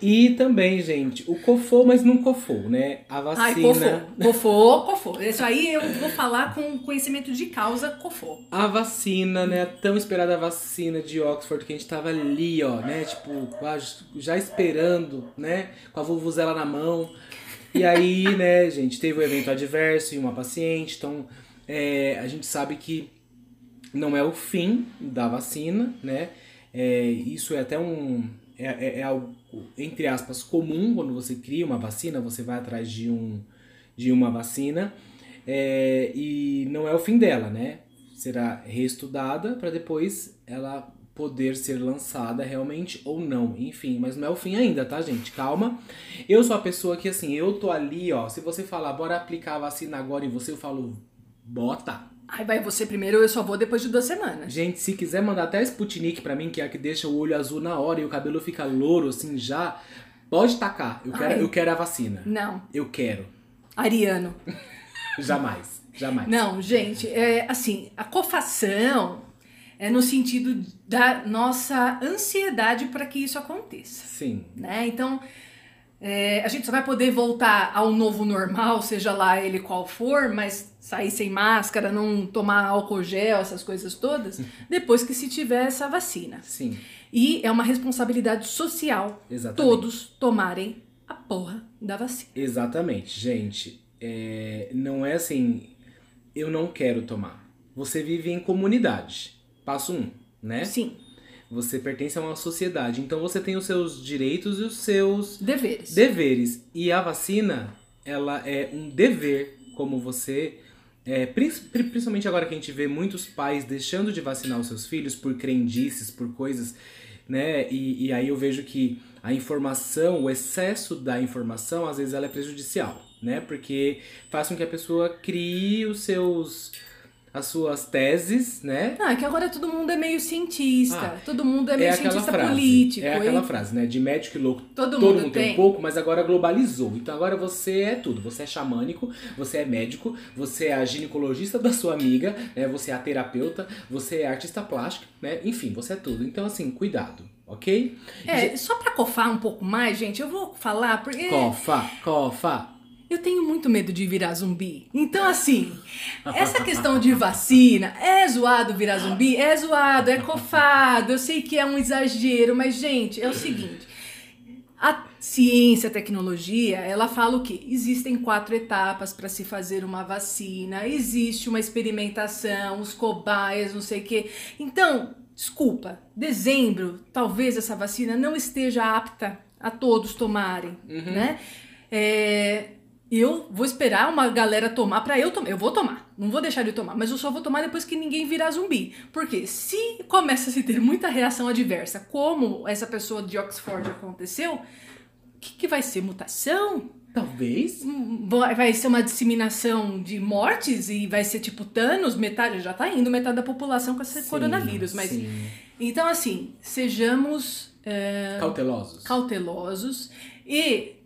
E também, gente, o cofô, mas não cofô, né? A Ai, vacina. cofô, cofô, cofô. Isso aí eu vou falar com conhecimento de causa, cofô. A vacina, né? A tão esperada vacina de Oxford, que a gente tava ali, ó, né? Tipo, já esperando, né? Com a vuvuzela na mão. E aí, né, gente, teve um evento adverso em uma paciente, então é, a gente sabe que não é o fim da vacina, né? É, isso é até um. É, é, é algo, entre aspas, comum quando você cria uma vacina, você vai atrás de, um, de uma vacina. É, e não é o fim dela, né? Será reestudada para depois ela poder ser lançada realmente ou não. Enfim, mas não é o fim ainda, tá, gente? Calma. Eu sou a pessoa que, assim, eu tô ali, ó. Se você falar, bora aplicar a vacina agora em você, eu falo, bota. Aí vai você primeiro, eu só vou depois de duas semanas. Gente, se quiser mandar até a Sputnik pra mim, que é a que deixa o olho azul na hora e o cabelo fica louro, assim, já, pode tacar. Eu quero, Ai. eu quero a vacina. Não, Eu quero. Ariano. Jamais. Jamais. Não, gente, é assim, a cofação é no sentido da nossa ansiedade para que isso aconteça, Sim. né? Então, é, a gente só vai poder voltar ao novo normal, seja lá ele qual for, mas sair sem máscara, não tomar álcool gel, essas coisas todas, depois que se tiver essa vacina. Sim. E é uma responsabilidade social Exatamente. todos tomarem a porra da vacina. Exatamente, gente. É, não é assim, eu não quero tomar. Você vive em comunidade. Passo um, né? Sim, Você pertence a uma sociedade. Então você tem os seus direitos e os seus deveres. deveres. E a vacina, ela é um dever, como você. É, prin- pri- principalmente agora que a gente vê muitos pais deixando de vacinar os seus filhos por crendices, por coisas, né? E, e aí eu vejo que a informação, o excesso da informação, às vezes ela é prejudicial, né? Porque faz com que a pessoa crie os seus. As suas teses, né? Ah, é que agora todo mundo é meio cientista, Ah, todo mundo é É meio aquela cientista frase. político. é aquela hein? frase, né? De médico e louco Todo, Todo mundo, mundo tem tem. um pouco, mas agora globalizou. Então agora você é tudo. Você é xamânico, você é médico, você é a ginecologista da sua amiga, né? Você é a terapeuta, você é artista plástico, né? Enfim, você é tudo. Então assim, cuidado, ok? É, só pra cofar um pouco mais, gente, eu vou falar, porque Cofa, cofa. Eu tenho muito medo de virar zumbi. Então, assim, essa questão de vacina, é zoado virar zumbi? É zoado, é cofado, eu sei que é um exagero, mas, gente, é o seguinte. A ciência, a tecnologia, ela fala o quê? Existem quatro etapas para se fazer uma vacina, existe uma experimentação, os cobaias, não sei o quê. Então, desculpa, dezembro, talvez essa vacina não esteja apta a todos tomarem, né? É, eu vou esperar uma galera tomar para eu tomar. Eu vou tomar, não vou deixar de tomar, mas eu só vou tomar depois que ninguém virar zumbi. Porque se começa a se ter muita reação adversa, como essa pessoa de Oxford aconteceu, o que, que vai ser? Mutação? Talvez. Hum, Vai vai ser uma disseminação de mortes e vai ser tipo Thanos, metade, já tá indo metade da população com esse Sim, coronavírus. Mas sim. então, assim, sejamos é, Cautelosos. cautelosos e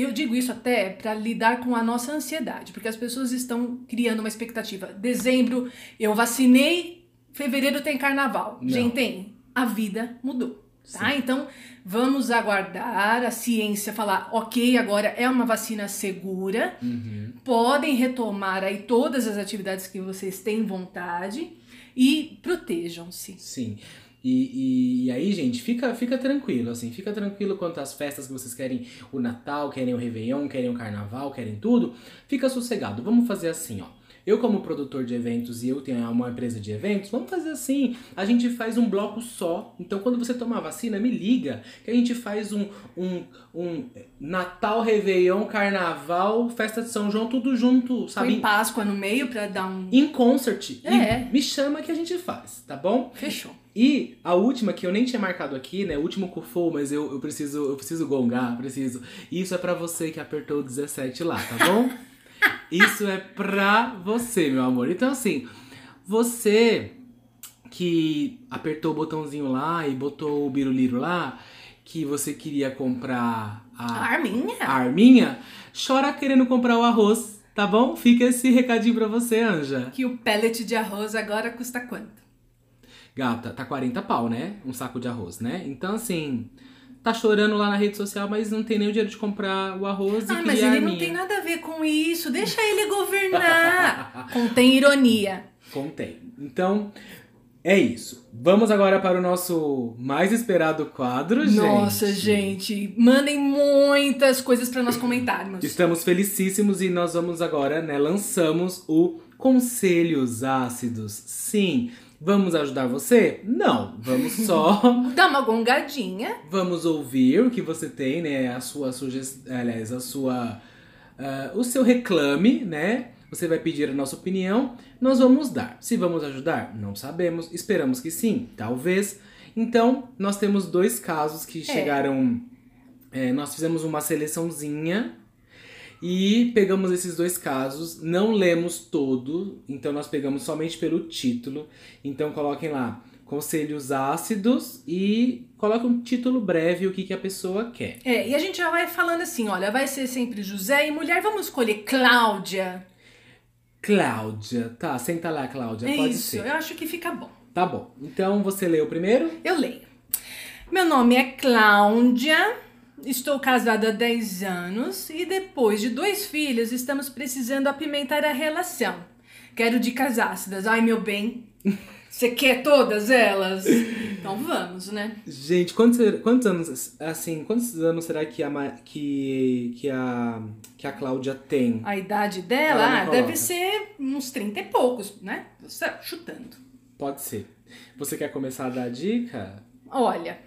eu digo isso até para lidar com a nossa ansiedade, porque as pessoas estão criando uma expectativa. Dezembro eu vacinei, fevereiro tem carnaval. Não. Gente, a vida mudou. Tá? Então, vamos aguardar a ciência falar, ok, agora é uma vacina segura, Uhum. podem retomar aí todas as atividades que vocês têm vontade e protejam-se. Sim. E, e, e aí, gente, fica, fica tranquilo, assim, fica tranquilo quanto às festas que vocês querem o Natal, querem o Réveillon, querem o Carnaval, querem tudo. Fica sossegado. Vamos fazer assim, ó. Eu, como produtor de eventos e eu tenho uma empresa de eventos, vamos fazer assim. A gente faz um bloco só. Então, quando você tomar vacina, me liga. Que a gente faz um, um, um Natal, Réveillon, Carnaval, Festa de São João, tudo junto, sabe? Põe Páscoa no meio pra dar um. Em concert. É. E me chama que a gente faz, tá bom? Fechou. E a última que eu nem tinha marcado aqui, né? O último cufou, mas eu, eu preciso eu preciso gongar, preciso. Isso é pra você que apertou o 17 lá, tá bom? Isso é pra você, meu amor. Então, assim, você que apertou o botãozinho lá e botou o biruliro lá, que você queria comprar a, A Arminha? a arminha, chora querendo comprar o arroz, tá bom? Fica esse recadinho pra você, Anja. Que o pellet de arroz agora custa quanto? Gata, tá 40 pau, né? Um saco de arroz, né? Então, assim, tá chorando lá na rede social, mas não tem nem o dinheiro de comprar o arroz e Ah, mas queria ele não tem nada a ver com isso. Deixa ele governar. Contém ironia. Contém. Então, é isso. Vamos agora para o nosso mais esperado quadro, gente. Nossa, gente. Mandem muitas coisas pra nós comentarmos. Estamos felicíssimos e nós vamos agora, né, lançamos o Conselhos Ácidos. Sim, vamos ajudar você? Não, vamos só Dá uma gongadinha. Vamos ouvir o que você tem, né? A sua sugestão, aliás, a sua, ah, o seu reclame, né? Você vai pedir a nossa opinião, nós vamos dar. Se vamos ajudar, não sabemos. Esperamos que sim, talvez. Então, nós temos dois casos que chegaram. é, nós fizemos uma seleçãozinha e pegamos esses dois casos. Não lemos todo, então nós pegamos somente pelo título. Então, coloquem lá conselhos ácidos e coloca um título breve o que, que a pessoa quer. É, e a gente já vai falando assim, olha, vai ser sempre José e mulher. Vamos escolher Cláudia. Cláudia, tá, senta lá, Cláudia, pode Isso, ser. eu acho que fica bom. Tá bom. Então você leu primeiro? Eu leio. Meu nome é Cláudia, estou casada há 10 anos e depois de dois filhos estamos precisando apimentar a relação. Quero dicas ácidas. Ai, meu bem, você quer todas elas? Então vamos, né? Gente, quantos, quantos anos, assim, quantos anos será que a, que, que a, que a Cláudia tem? A idade Ela dela ah, deve ser uns 30 e poucos, né? Você- Chutando. Pode ser. Você quer começar a dar dica? Olha,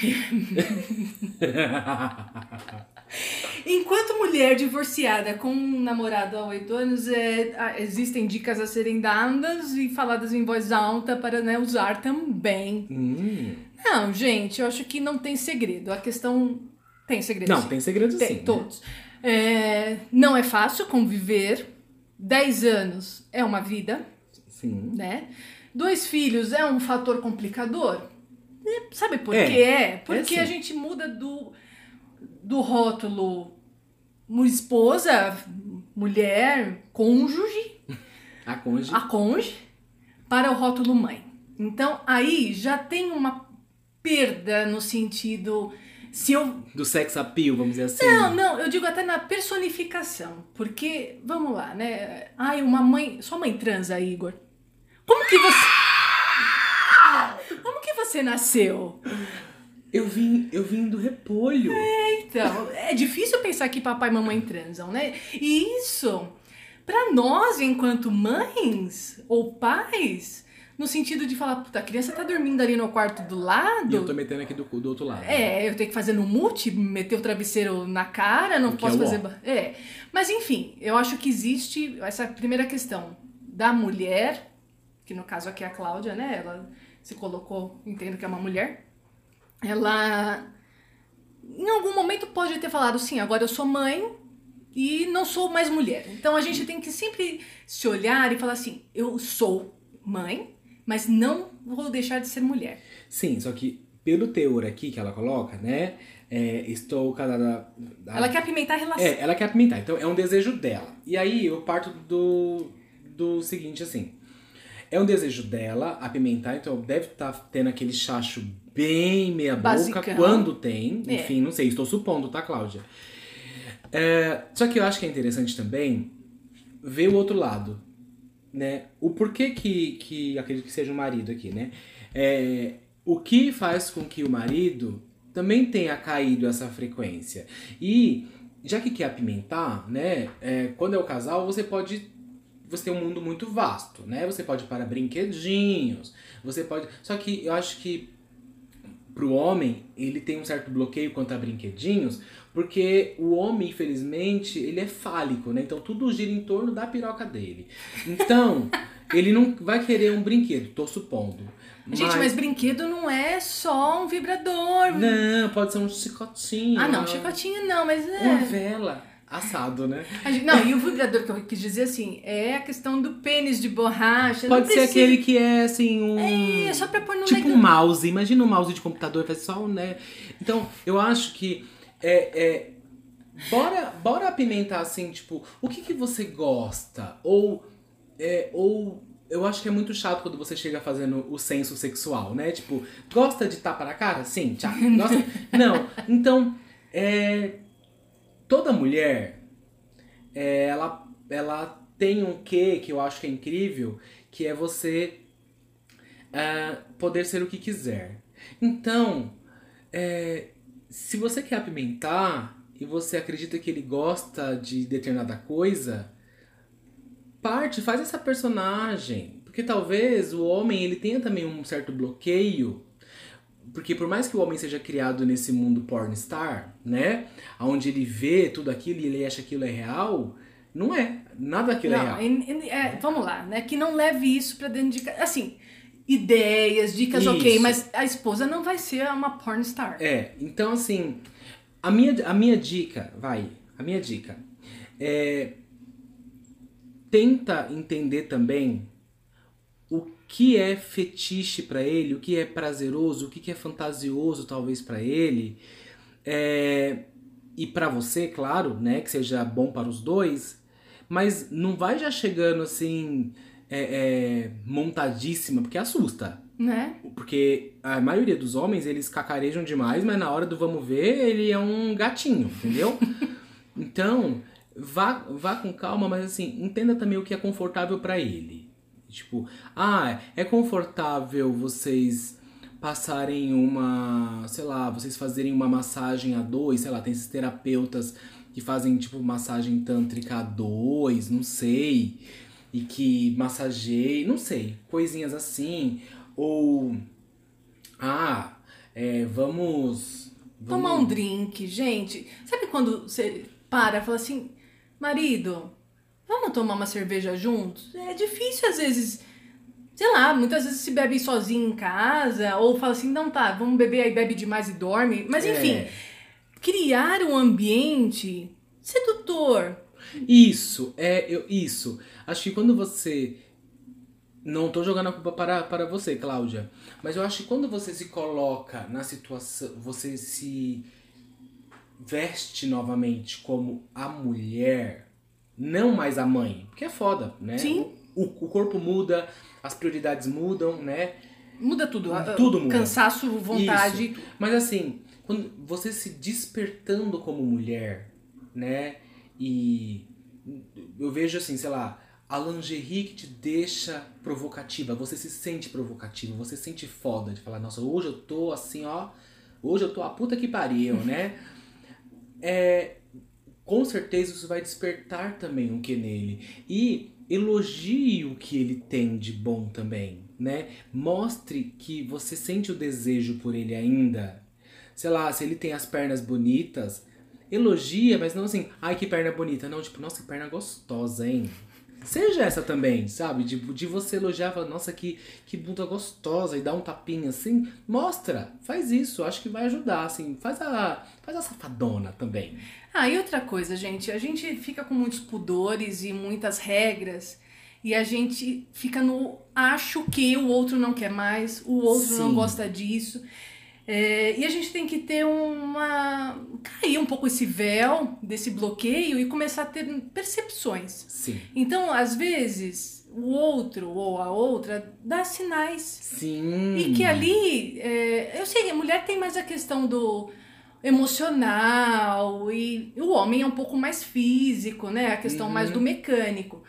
enquanto mulher divorciada com um namorado há oito anos, é, existem dicas a serem dadas e faladas em voz alta para né, usar também. Hum. Não, gente, eu acho que não tem segredo. A questão. Tem segredo. Não, sim. tem segredo Tem, sim. né? todos. É, não é fácil conviver. Dez anos é uma vida, Sim. né? Dois filhos é um fator complicador? É, Sabe por É. quê? É porque sim. a gente muda do, do rótulo esposa, mulher, cônjuge, A cônjuge. a cônjuge, para o rótulo mãe. Então aí já tem uma perda no sentido. Se eu Do sex appeal, vamos dizer assim. não, não, eu digo até na personificação. Porque, vamos lá, né? Ai, uma mãe. Sua mãe transa, Igor. Como que você. Você nasceu? Eu vim, eu vim do repolho. Então, é difícil pensar que papai e mamãe transam, né? E isso, pra nós, enquanto mães ou pais, no sentido de falar, puta, a criança tá dormindo ali no quarto do lado. E eu tô metendo aqui do, do outro lado. É, eu tenho que fazer no mute, meter o travesseiro na cara, não que posso é fazer. ó. É. Mas enfim, eu acho que existe essa primeira questão da mulher, que no caso aqui é a Cláudia, né? Ela se colocou, entendo que é uma mulher. Ela em algum momento pode ter falado, sim, agora eu sou mãe e não sou mais mulher. Então a gente tem que sempre se olhar e falar assim, eu sou mãe, mas não vou deixar de ser mulher. Sim, só que pelo teor aqui que ela coloca, né? é, estou casada. Ela quer apimentar a relação. É, ela quer apimentar. Então é um desejo dela. E aí eu parto do, do seguinte assim. É um desejo dela apimentar, então deve estar tendo aquele chacho bem meia boca Basicão. quando tem. É. Enfim, não sei, estou supondo, tá, Cláudia? É, só que eu acho que é interessante também ver o outro lado, né? O porquê que, que acredito que seja o marido aqui, né? É, o que faz com que o marido também tenha caído essa frequência. E já que quer apimentar, né? é, quando é o casal, você pode você tem um mundo muito vasto, né? Você pode ir para brinquedinhos, você pode. Só que eu acho que pro homem, ele tem um certo bloqueio quanto a brinquedinhos, porque o homem, infelizmente, ele é fálico, né? Então tudo gira em torno da piroca dele. Então, ele não vai querer um brinquedo, tô supondo. Gente, mas brinquedo não é só um vibrador. Não, pode ser um chicotinho. Ah, não, uma- chicotinho não, mas é. Uma vela. Assado, né? Gente- Não, e o vibrador que eu quis dizer assim, é a questão do pênis de borracha. Pode não ser precisa- aquele que é assim um. É, só pra pôr no Tipo um mouse. Imagina um mouse de computador, faz só um, né? Então, eu acho que é, é, bora, bora apimentar assim, tipo, o que, que você gosta? Ou, é, ou eu acho que é muito chato quando você chega fazendo o senso sexual, né? Tipo, gosta de tapa na cara? Sim, tchau. Gosta? Não. Então, é, toda mulher, é, ela, ela tem um quê que eu acho que é incrível, que é você ah, poder ser o que quiser. Então, é, se você quer apimentar e você acredita que ele gosta de determinada coisa, parte, faz essa personagem. Porque talvez o homem ele tenha também um certo bloqueio. Porque por mais que o homem seja criado nesse mundo pornstar, né? Onde ele vê tudo aquilo e ele acha que aquilo é real, não é. Nada daquilo é Não, real. em- em- é, vamos lá, né? Que não leve isso pra dentro de casa. Assim, ideias, dicas, ok, Isso. mas a esposa não vai ser uma pornstar. É, então assim, a minha, a minha dica, vai, a minha dica é tenta entender também que é fetiche pra ele, o que é prazeroso, o que é fantasioso talvez pra ele, é, e pra você, claro, né, que seja bom para os dois, mas não vai já chegando assim é, é, montadíssima, porque assusta. Né? Porque a maioria dos homens, eles cacarejam demais, mas na hora do vamos ver, ele é um gatinho, entendeu? então, vá, vá com calma, mas assim, entenda também o que é confortável pra ele. Tipo, ah, é confortável vocês passarem uma, sei lá, vocês fazerem uma massagem a dois, sei lá, tem esses terapeutas que fazem tipo massagem tântrica a dois, não sei, e que massageiem, não sei, coisinhas assim, ou ah, é, vamos, vamos Tomar um drink, gente. Sabe quando você para e fala assim, marido, vamos tomar uma cerveja juntos? É difícil às vezes. Sei lá, muitas vezes se bebe sozinho em casa, ou fala assim, não tá, vamos beber aí, bebe demais e dorme. Mas enfim, É. criar um ambiente sedutor. Isso, é, eu, isso. Acho que quando você. Não tô jogando a culpa para, para você, Cláudia. Mas eu acho que quando você se coloca na situação. Você se veste novamente como a mulher, não mais a mãe. Porque é foda, né? Sim. O, o corpo muda, as prioridades mudam, né? Muda tudo. Tudo muda. Cansaço, vontade. Isso. Mas assim, quando você se despertando como mulher, né? E eu vejo assim, sei lá, a lingerie que te deixa provocativa, você se sente provocativa, você se sente foda de falar, nossa, hoje eu tô assim, ó, hoje eu tô a puta que pariu, né? É, com certeza isso vai despertar também um que nele. E elogie o que ele tem de bom também, né? Mostre que você sente o desejo por ele ainda. Sei lá, se ele tem as pernas bonitas, elogia, mas não assim, ai que perna bonita. Não, tipo, nossa, que perna gostosa, hein? Seja essa também, sabe? De, de você elogiar, falar, nossa, que, que bunda gostosa e dar um tapinha assim. Mostra, faz isso, acho que vai ajudar, assim. Faz a, faz a safadona também. Ah, e outra coisa, gente, a gente fica com muitos pudores e muitas regras e a gente fica no acho que o outro não quer mais, o outro não Sim. gosta disso. É, e a gente tem que ter uma. cair um pouco esse véu desse bloqueio e começar a ter percepções. Sim. Então, às vezes, o outro ou a outra dá sinais Sim. e que ali, é, eu sei, a mulher tem mais a questão do emocional e o homem é um pouco mais físico, né? A questão mais do mecânico.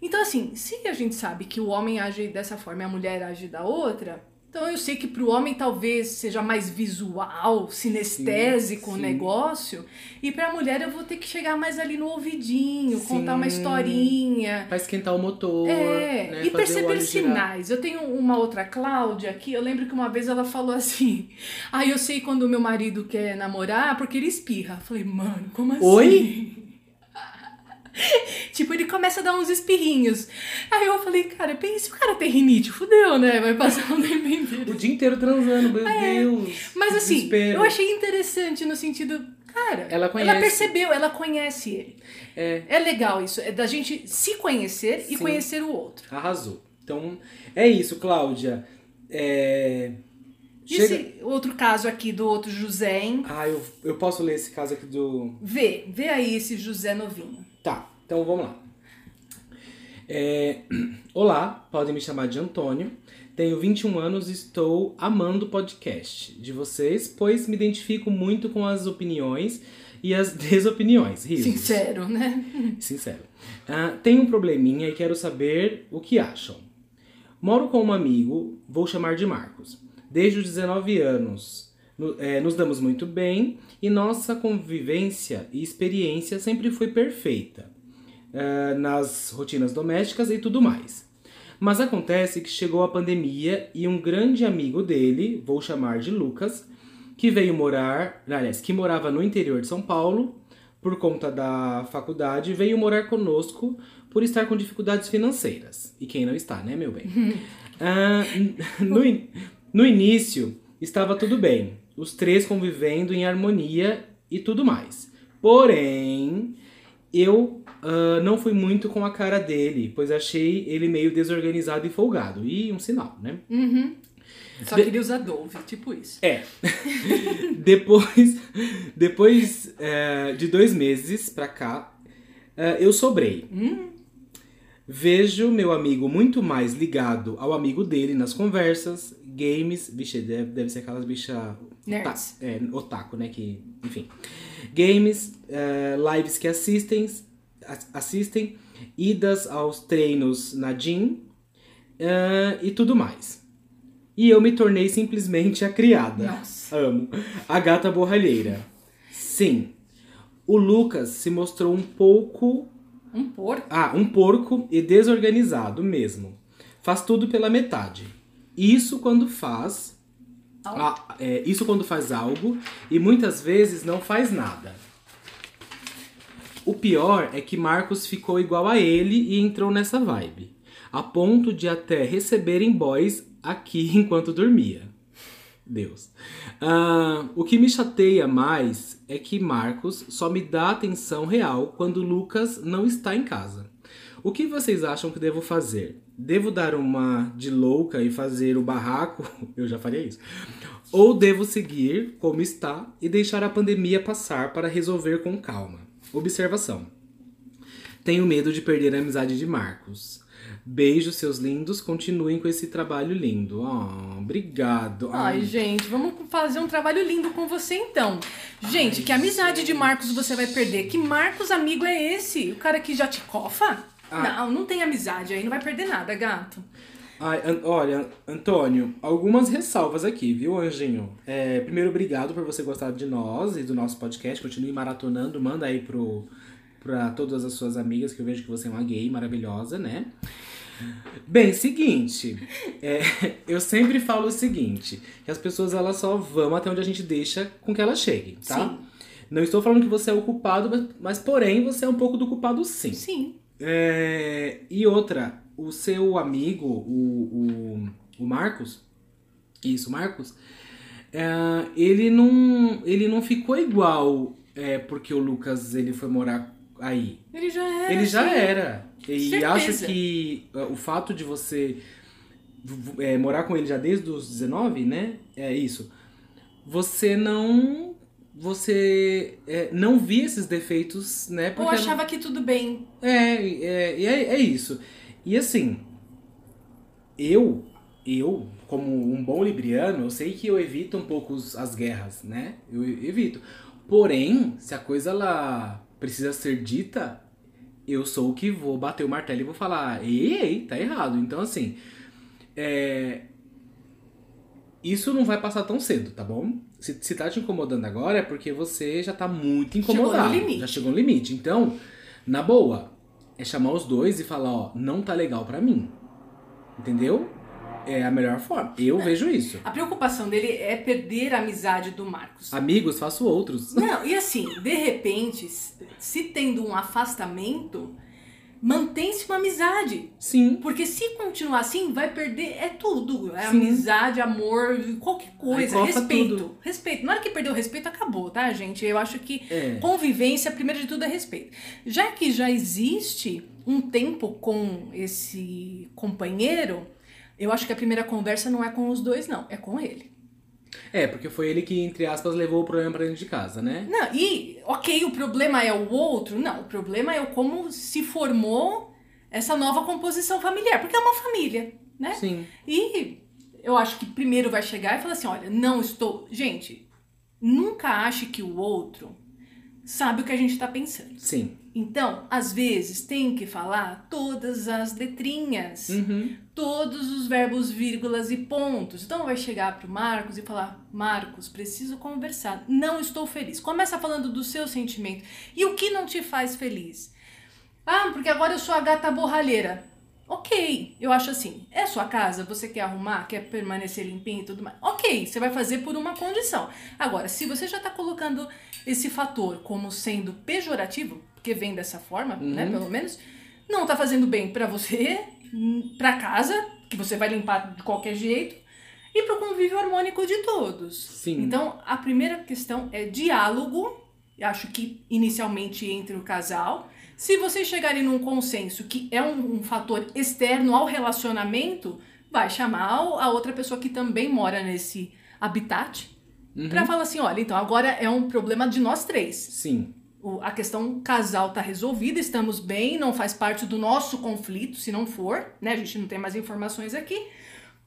Então, assim, se a gente sabe que o homem age dessa forma e a mulher age da outra, Então eu sei que para o homem talvez seja mais visual, sinestésico Sim, o sim. negócio, e para a mulher eu vou ter que chegar mais ali no ouvidinho, contar uma Sim. historinha. Pra esquentar o motor. É, né? e Fazer o perceber óleo girar. sinais. Eu tenho uma outra Cláudia aqui, eu lembro que uma vez ela falou assim: Ah, eu sei quando o meu marido quer namorar porque ele espirra. Eu falei, mano, como assim? Oi? Tipo, ele começa a dar uns espirrinhos. Aí eu falei, cara, bem, se o cara tem rinite, fudeu, né? Vai passar um tempo O inteiro. dia inteiro transando, meu Deus. É, Mas que assim, desespero. eu achei interessante no sentido, cara, Ela conhece. percebeu, ela conhece ele. É, É legal isso, é da gente se conhecer e Sim. conhecer o outro. arrasou. Então, é isso, Cláudia. É... E Chega... esse outro caso aqui do outro José, hein? Ah, eu, eu posso ler esse caso aqui do... Vê, vê aí esse José novinho. Tá, então vamos lá. É, Olá, podem me chamar de Antônio. Tenho 21 anos e estou amando o podcast de vocês, pois me identifico muito com as opiniões e as desopiniões. Risos. Sincero, né? Sincero. Ah, tenho um probleminha e quero saber o que acham. Moro com um amigo, vou chamar de Marcos. Desde os 19 anos. No- eh, nos damos muito bem e nossa convivência e experiência sempre foi perfeita. Ah, nas rotinas domésticas e tudo mais. Mas acontece que chegou a pandemia e um grande amigo dele, vou chamar de Lucas, que veio morar, aliás, que morava no interior de São Paulo, por conta da faculdade, veio morar conosco por estar com dificuldades financeiras. E quem não está, né, meu bem? N- no, in- no início, estava tudo bem, os três convivendo em harmonia e tudo mais. Porém, eu ah, não fui muito com a cara dele, pois achei ele meio desorganizado e folgado. E um sinal, né? Uhum. Só De- queria usar Dove, tipo isso. É. depois depois é, de dois meses pra cá, é, eu sobrei. Vejo meu amigo muito mais ligado ao amigo dele nas conversas, games, vixe, deve, deve ser aquelas bichas Nerds. é, otaku, né? Que, enfim. Games, é, lives que assistem, as- assistem, idas aos treinos na gym é, e tudo mais. E eu me tornei simplesmente a criada. Nossa. Amo. A gata borralheira. Sim. O Lucas se mostrou um pouco Um porco. ah, um porco e desorganizado mesmo. Faz tudo pela metade. Isso quando faz. Ah, é, isso quando faz algo e muitas vezes não faz nada. O pior é que Marcos ficou igual a ele e entrou nessa vibe. A ponto de até receberem boys aqui enquanto dormia. Deus. Ah, o que me chateia mais é que Marcos só me dá atenção real quando Lucas não está em casa. O que vocês acham que devo fazer? Devo dar uma de louca e fazer o barraco? Eu já faria isso. Ou devo seguir como está e deixar a pandemia passar para resolver com calma? Observação. Tenho medo de perder a amizade de Marcos. Beijos, seus lindos. Continuem com esse trabalho lindo. Oh, obrigado. Ai, gente, vamos fazer um trabalho lindo com você então. Gente, Ai, que amizade de gente. Marcos você vai perder? Que Marcos amigo é esse? O cara que já te cofa? Ah. Não, não tem amizade aí, não vai perder nada, gato. Ai, An- olha, Antônio, algumas ressalvas aqui, viu, Anjinho? É, primeiro, obrigado por você gostar de nós e do nosso podcast. Continue maratonando, manda aí pro, pra todas as suas amigas, que eu vejo que você é uma gay maravilhosa, né? Bem, seguinte, é, eu sempre falo o seguinte, que as pessoas elas só vão até onde a gente deixa com que elas cheguem, tá? Sim. Não estou falando que você é o culpado, mas, mas porém você é um pouco do culpado sim. Sim. É, e outra, o seu amigo, o, o, o Marcos, isso, Marcos, é, ele não ele não ficou igual é, porque o Lucas ele foi morar aí. Ele já era. Ele já sim. era. E Certeza. acho que é, o fato de você é, morar com ele já desde os 19, né? É isso. Você não. Você é, não via esses defeitos, né? Ou porque- achava que tudo bem. é, é, é, é isso. E assim, eu, eu, como um bom libriano, eu sei que eu evito um pouco as guerras, né? Eu evito. Porém, se a coisa ela precisa ser dita, eu sou o que vou bater o martelo e vou falar, ei, ei, tá errado. Então, assim, é, isso não vai passar tão cedo, tá bom? Se, se tá te incomodando agora é porque você já tá muito incomodado. Chegou no limite. Já chegou no limite. Então, na boa, é chamar os dois e falar, ó, não tá legal pra mim. Entendeu? É a melhor forma. Eu vejo isso. A preocupação dele é perder a amizade do Marcos. Amigos, faço outros. Não, e assim, de repente, se tendo um afastamento, mantém-se uma amizade. Sim. Porque se continuar assim, vai perder é tudo. É Sim. amizade, amor, qualquer coisa. Respeito. tudo. Respeito. Na hora que perdeu o respeito, acabou, tá, gente? Eu acho que É. convivência, primeiro de tudo, é respeito. Já que já existe um tempo com esse companheiro, eu acho que a primeira conversa não é com os dois, não. É com ele. É, porque foi ele que, entre aspas, levou o problema pra dentro de casa, né? Não, e, ok, o problema é o outro. Não, o problema é o como se formou essa nova composição familiar. Porque é uma família, né? Sim. E eu acho que primeiro vai chegar e falar assim: olha, não estou. Gente, nunca ache que o outro sabe o que a gente está pensando. Sim. Então, às vezes, tem que falar todas as letrinhas, Uhum. Todos os verbos, vírgulas e pontos. Então, vai chegar pro Marcos e falar: Marcos, preciso conversar. Não estou feliz. Começa falando do seu sentimento. E o que não te faz feliz? Ah, porque agora eu sou a gata borralheira. Ok, eu acho assim. É sua casa, você quer arrumar, quer permanecer limpinho e tudo mais. Ok, você vai fazer por uma condição. Agora, se você já está colocando esse fator como sendo pejorativo, porque vem dessa forma, né, pelo menos, não tá fazendo bem pra você, pra casa, que você vai limpar de qualquer jeito, e pro convívio harmônico de todos. Sim. Então, a primeira questão é diálogo, acho que inicialmente entre o casal. Se vocês chegarem num consenso que é um, um fator externo ao relacionamento, vai chamar a outra pessoa que também mora nesse habitat Uhum. pra falar assim, olha, então agora é um problema de nós três. Sim. A questão casal tá resolvida, estamos bem, não faz parte do nosso conflito, se não for, né? A gente não tem mais informações aqui,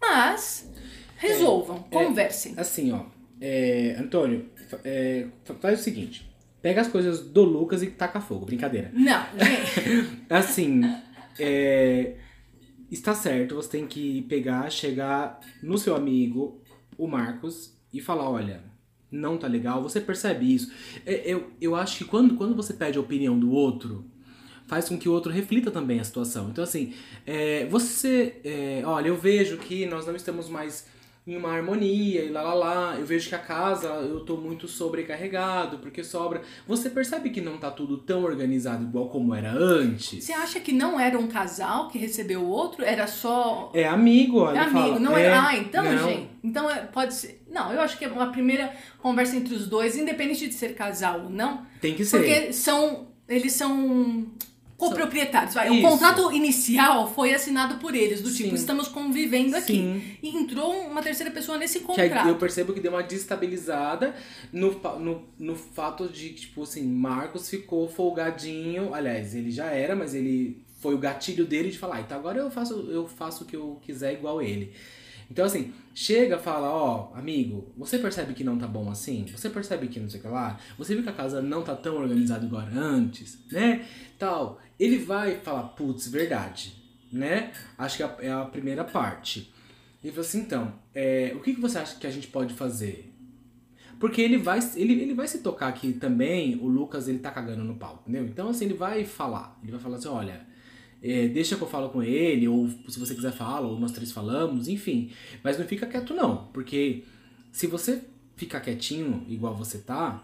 mas resolvam, É, conversem. Assim, ó. é, Antônio, é, fa- faz o seguinte. Pega as coisas do Lucas e taca fogo. Brincadeira. Não, gente, Assim, é, está certo, você tem que pegar, chegar no seu amigo, o Marcos, e falar, olha, não tá legal, você percebe isso. É, eu, eu acho que quando, quando você pede a opinião do outro, faz com que o outro reflita também a situação. Então, assim, é, você, é, olha, eu vejo que nós não estamos mais em uma harmonia e lá lá lá, eu vejo que a casa eu tô muito sobrecarregado, porque sobra. Você percebe que não tá tudo tão organizado igual como era antes? você acha que não era um casal que recebeu o outro? Era só É amigo, É olha. amigo, fala, não é, Ah, então, não. gente. Então é- pode ser. Não, eu acho que é uma primeira conversa entre os dois, independente de ser casal ou não, Tem que ser. porque são. Eles são coproprietários. Vai, O contrato inicial foi assinado por eles, do tipo, Sim. estamos convivendo aqui. Sim. E entrou uma terceira pessoa nesse Que contrato. eu percebo que deu uma destabilizada no, no, no fato de, tipo assim, Marcos ficou folgadinho. Aliás, ele já era, mas ele foi o gatilho dele de falar, "Ah, então agora eu faço, eu faço o que eu quiser igual ele. Então, assim, chega, fala, ó, amigo, você percebe que não tá bom assim? Você percebe que não sei o que lá? Você viu que a casa não tá tão organizada igual antes, né? Tal. Ele vai falar, putz, verdade, né? Acho que é a- é primeira parte. Ele falou assim, então, é, o que, que você acha que a gente pode fazer? Porque ele vai, ele, ele vai se tocar que também o Lucas ele tá cagando no pau, entendeu? Então, assim, ele vai falar. Ele vai falar assim, olha, é, deixa que eu falo com ele, ou se você quiser fala, ou nós três falamos, enfim. Mas não fica quieto não, porque se você ficar quietinho, igual você tá,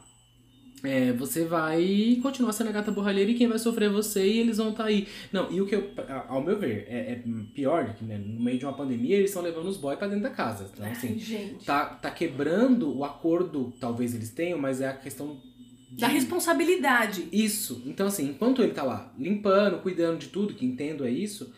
é, você vai continuar sendo a gata borralheira e quem vai sofrer é você e eles vão estar aí. Não, e o que eu, ao meu ver, é, é pior que né, no meio de uma pandemia eles estão levando os boys pra dentro da casa. Então, Ai, assim, gente. tá, tá quebrando o acordo, talvez eles tenham, mas é a questão. Da responsabilidade. Isso. Então, assim, enquanto ele tá lá limpando, cuidando de tudo, que entendo é isso,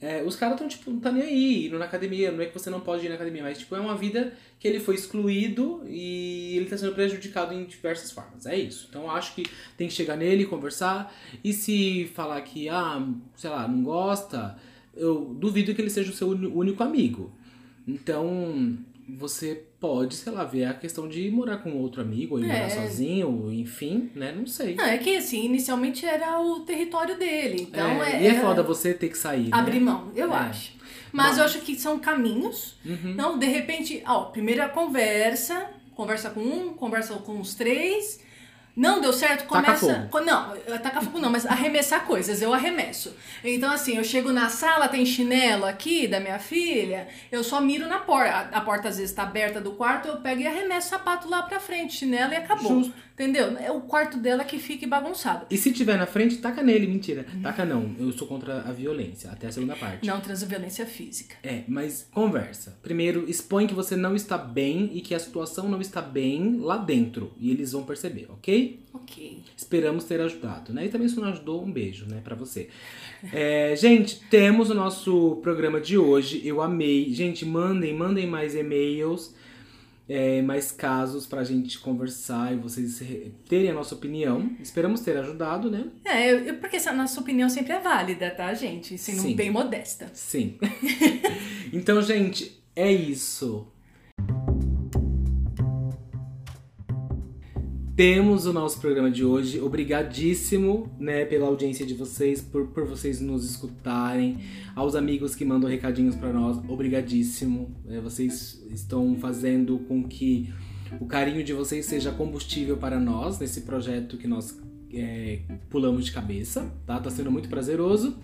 é, os caras tão, tipo, não tá nem aí, indo na academia. Não é que você não pode ir na academia, mas, tipo, é uma vida que ele foi excluído e ele tá sendo prejudicado em diversas formas. É isso. Então, eu acho que tem que chegar nele, conversar. E se falar que, ah, sei lá, não gosta, eu duvido que ele seja o seu único amigo. Então, você pode, sei lá, ver a questão de morar com outro amigo, ou ir morar É. sozinho, enfim, né? Não sei. Não, é que assim, inicialmente era o território dele. Então é, é. e é é foda você ter que sair. Abrir né? mão, eu É. acho. Mas Bom. eu acho que são caminhos. Uhum. Não, de repente, ó, primeira conversa, conversa com um, conversa com os três. Não deu certo, Taca começa. co- Não, tacar fogo não, mas arremessar coisas, eu arremesso. Então, assim, eu chego na sala, tem chinelo aqui da minha filha, eu só miro na porta. A, a porta às vezes tá aberta do quarto, eu pego e arremesso o sapato lá pra frente, chinelo e acabou. Justo. Entendeu? É o quarto dela que fique bagunçado. E se tiver na frente, taca nele. Mentira. Taca não. Eu sou contra a violência. Até a segunda parte. Não transviolência física. É, mas conversa. Primeiro, expõe que você não está bem e que a situação não está bem lá dentro. E eles vão perceber, ok? Ok. Esperamos ter ajudado, né? E também se não ajudou, um beijo, né, pra você. É, gente, temos o nosso programa de hoje. Eu amei. Gente, mandem, mandem mais e-mails, é, mais casos pra gente conversar e vocês re- terem a nossa opinião. Esperamos ter ajudado, né? É, eu- porque essa nossa opinião sempre é válida, tá, gente? Sendo Sim. bem modesta. Sim. então, gente, é isso. Temos o nosso programa de hoje. Obrigadíssimo, né, pela audiência de vocês, por, por vocês nos escutarem. Aos amigos que mandam recadinhos pra nós, obrigadíssimo. É, vocês estão fazendo com que o carinho de vocês seja combustível para nós nesse projeto que nós é, pulamos de cabeça, tá? Tá sendo muito prazeroso.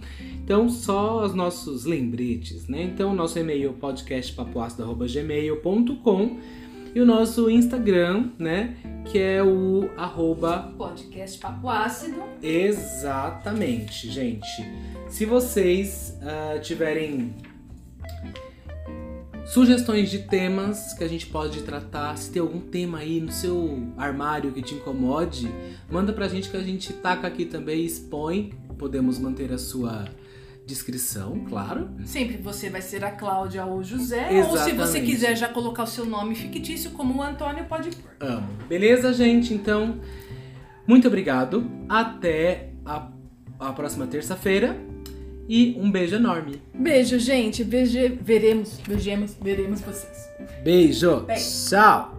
Então, só os nossos lembretes, né? Então, nosso e-mail é podcastpapoácido.gmail.com e o nosso Instagram, né? Que é o arroba Podcast Papo Ácido. Exatamente, gente. Se vocês ah, tiverem sugestões de temas que a gente pode tratar, se tem algum tema aí no seu armário que te incomode, manda pra gente que a gente taca aqui também e expõe. Podemos manter a sua descrição, claro. Sempre você vai ser a Cláudia ou o José. Ou se você Exatamente. quiser já colocar o seu nome fictício, como o Antônio, pode pôr. Amo. Beleza, gente? Então, muito obrigado. Até a, a próxima terça-feira. E um beijo enorme. Beijo, gente. Veje... Veremos, vejemos, veremos vocês. Beijo. Beijo. Tchau.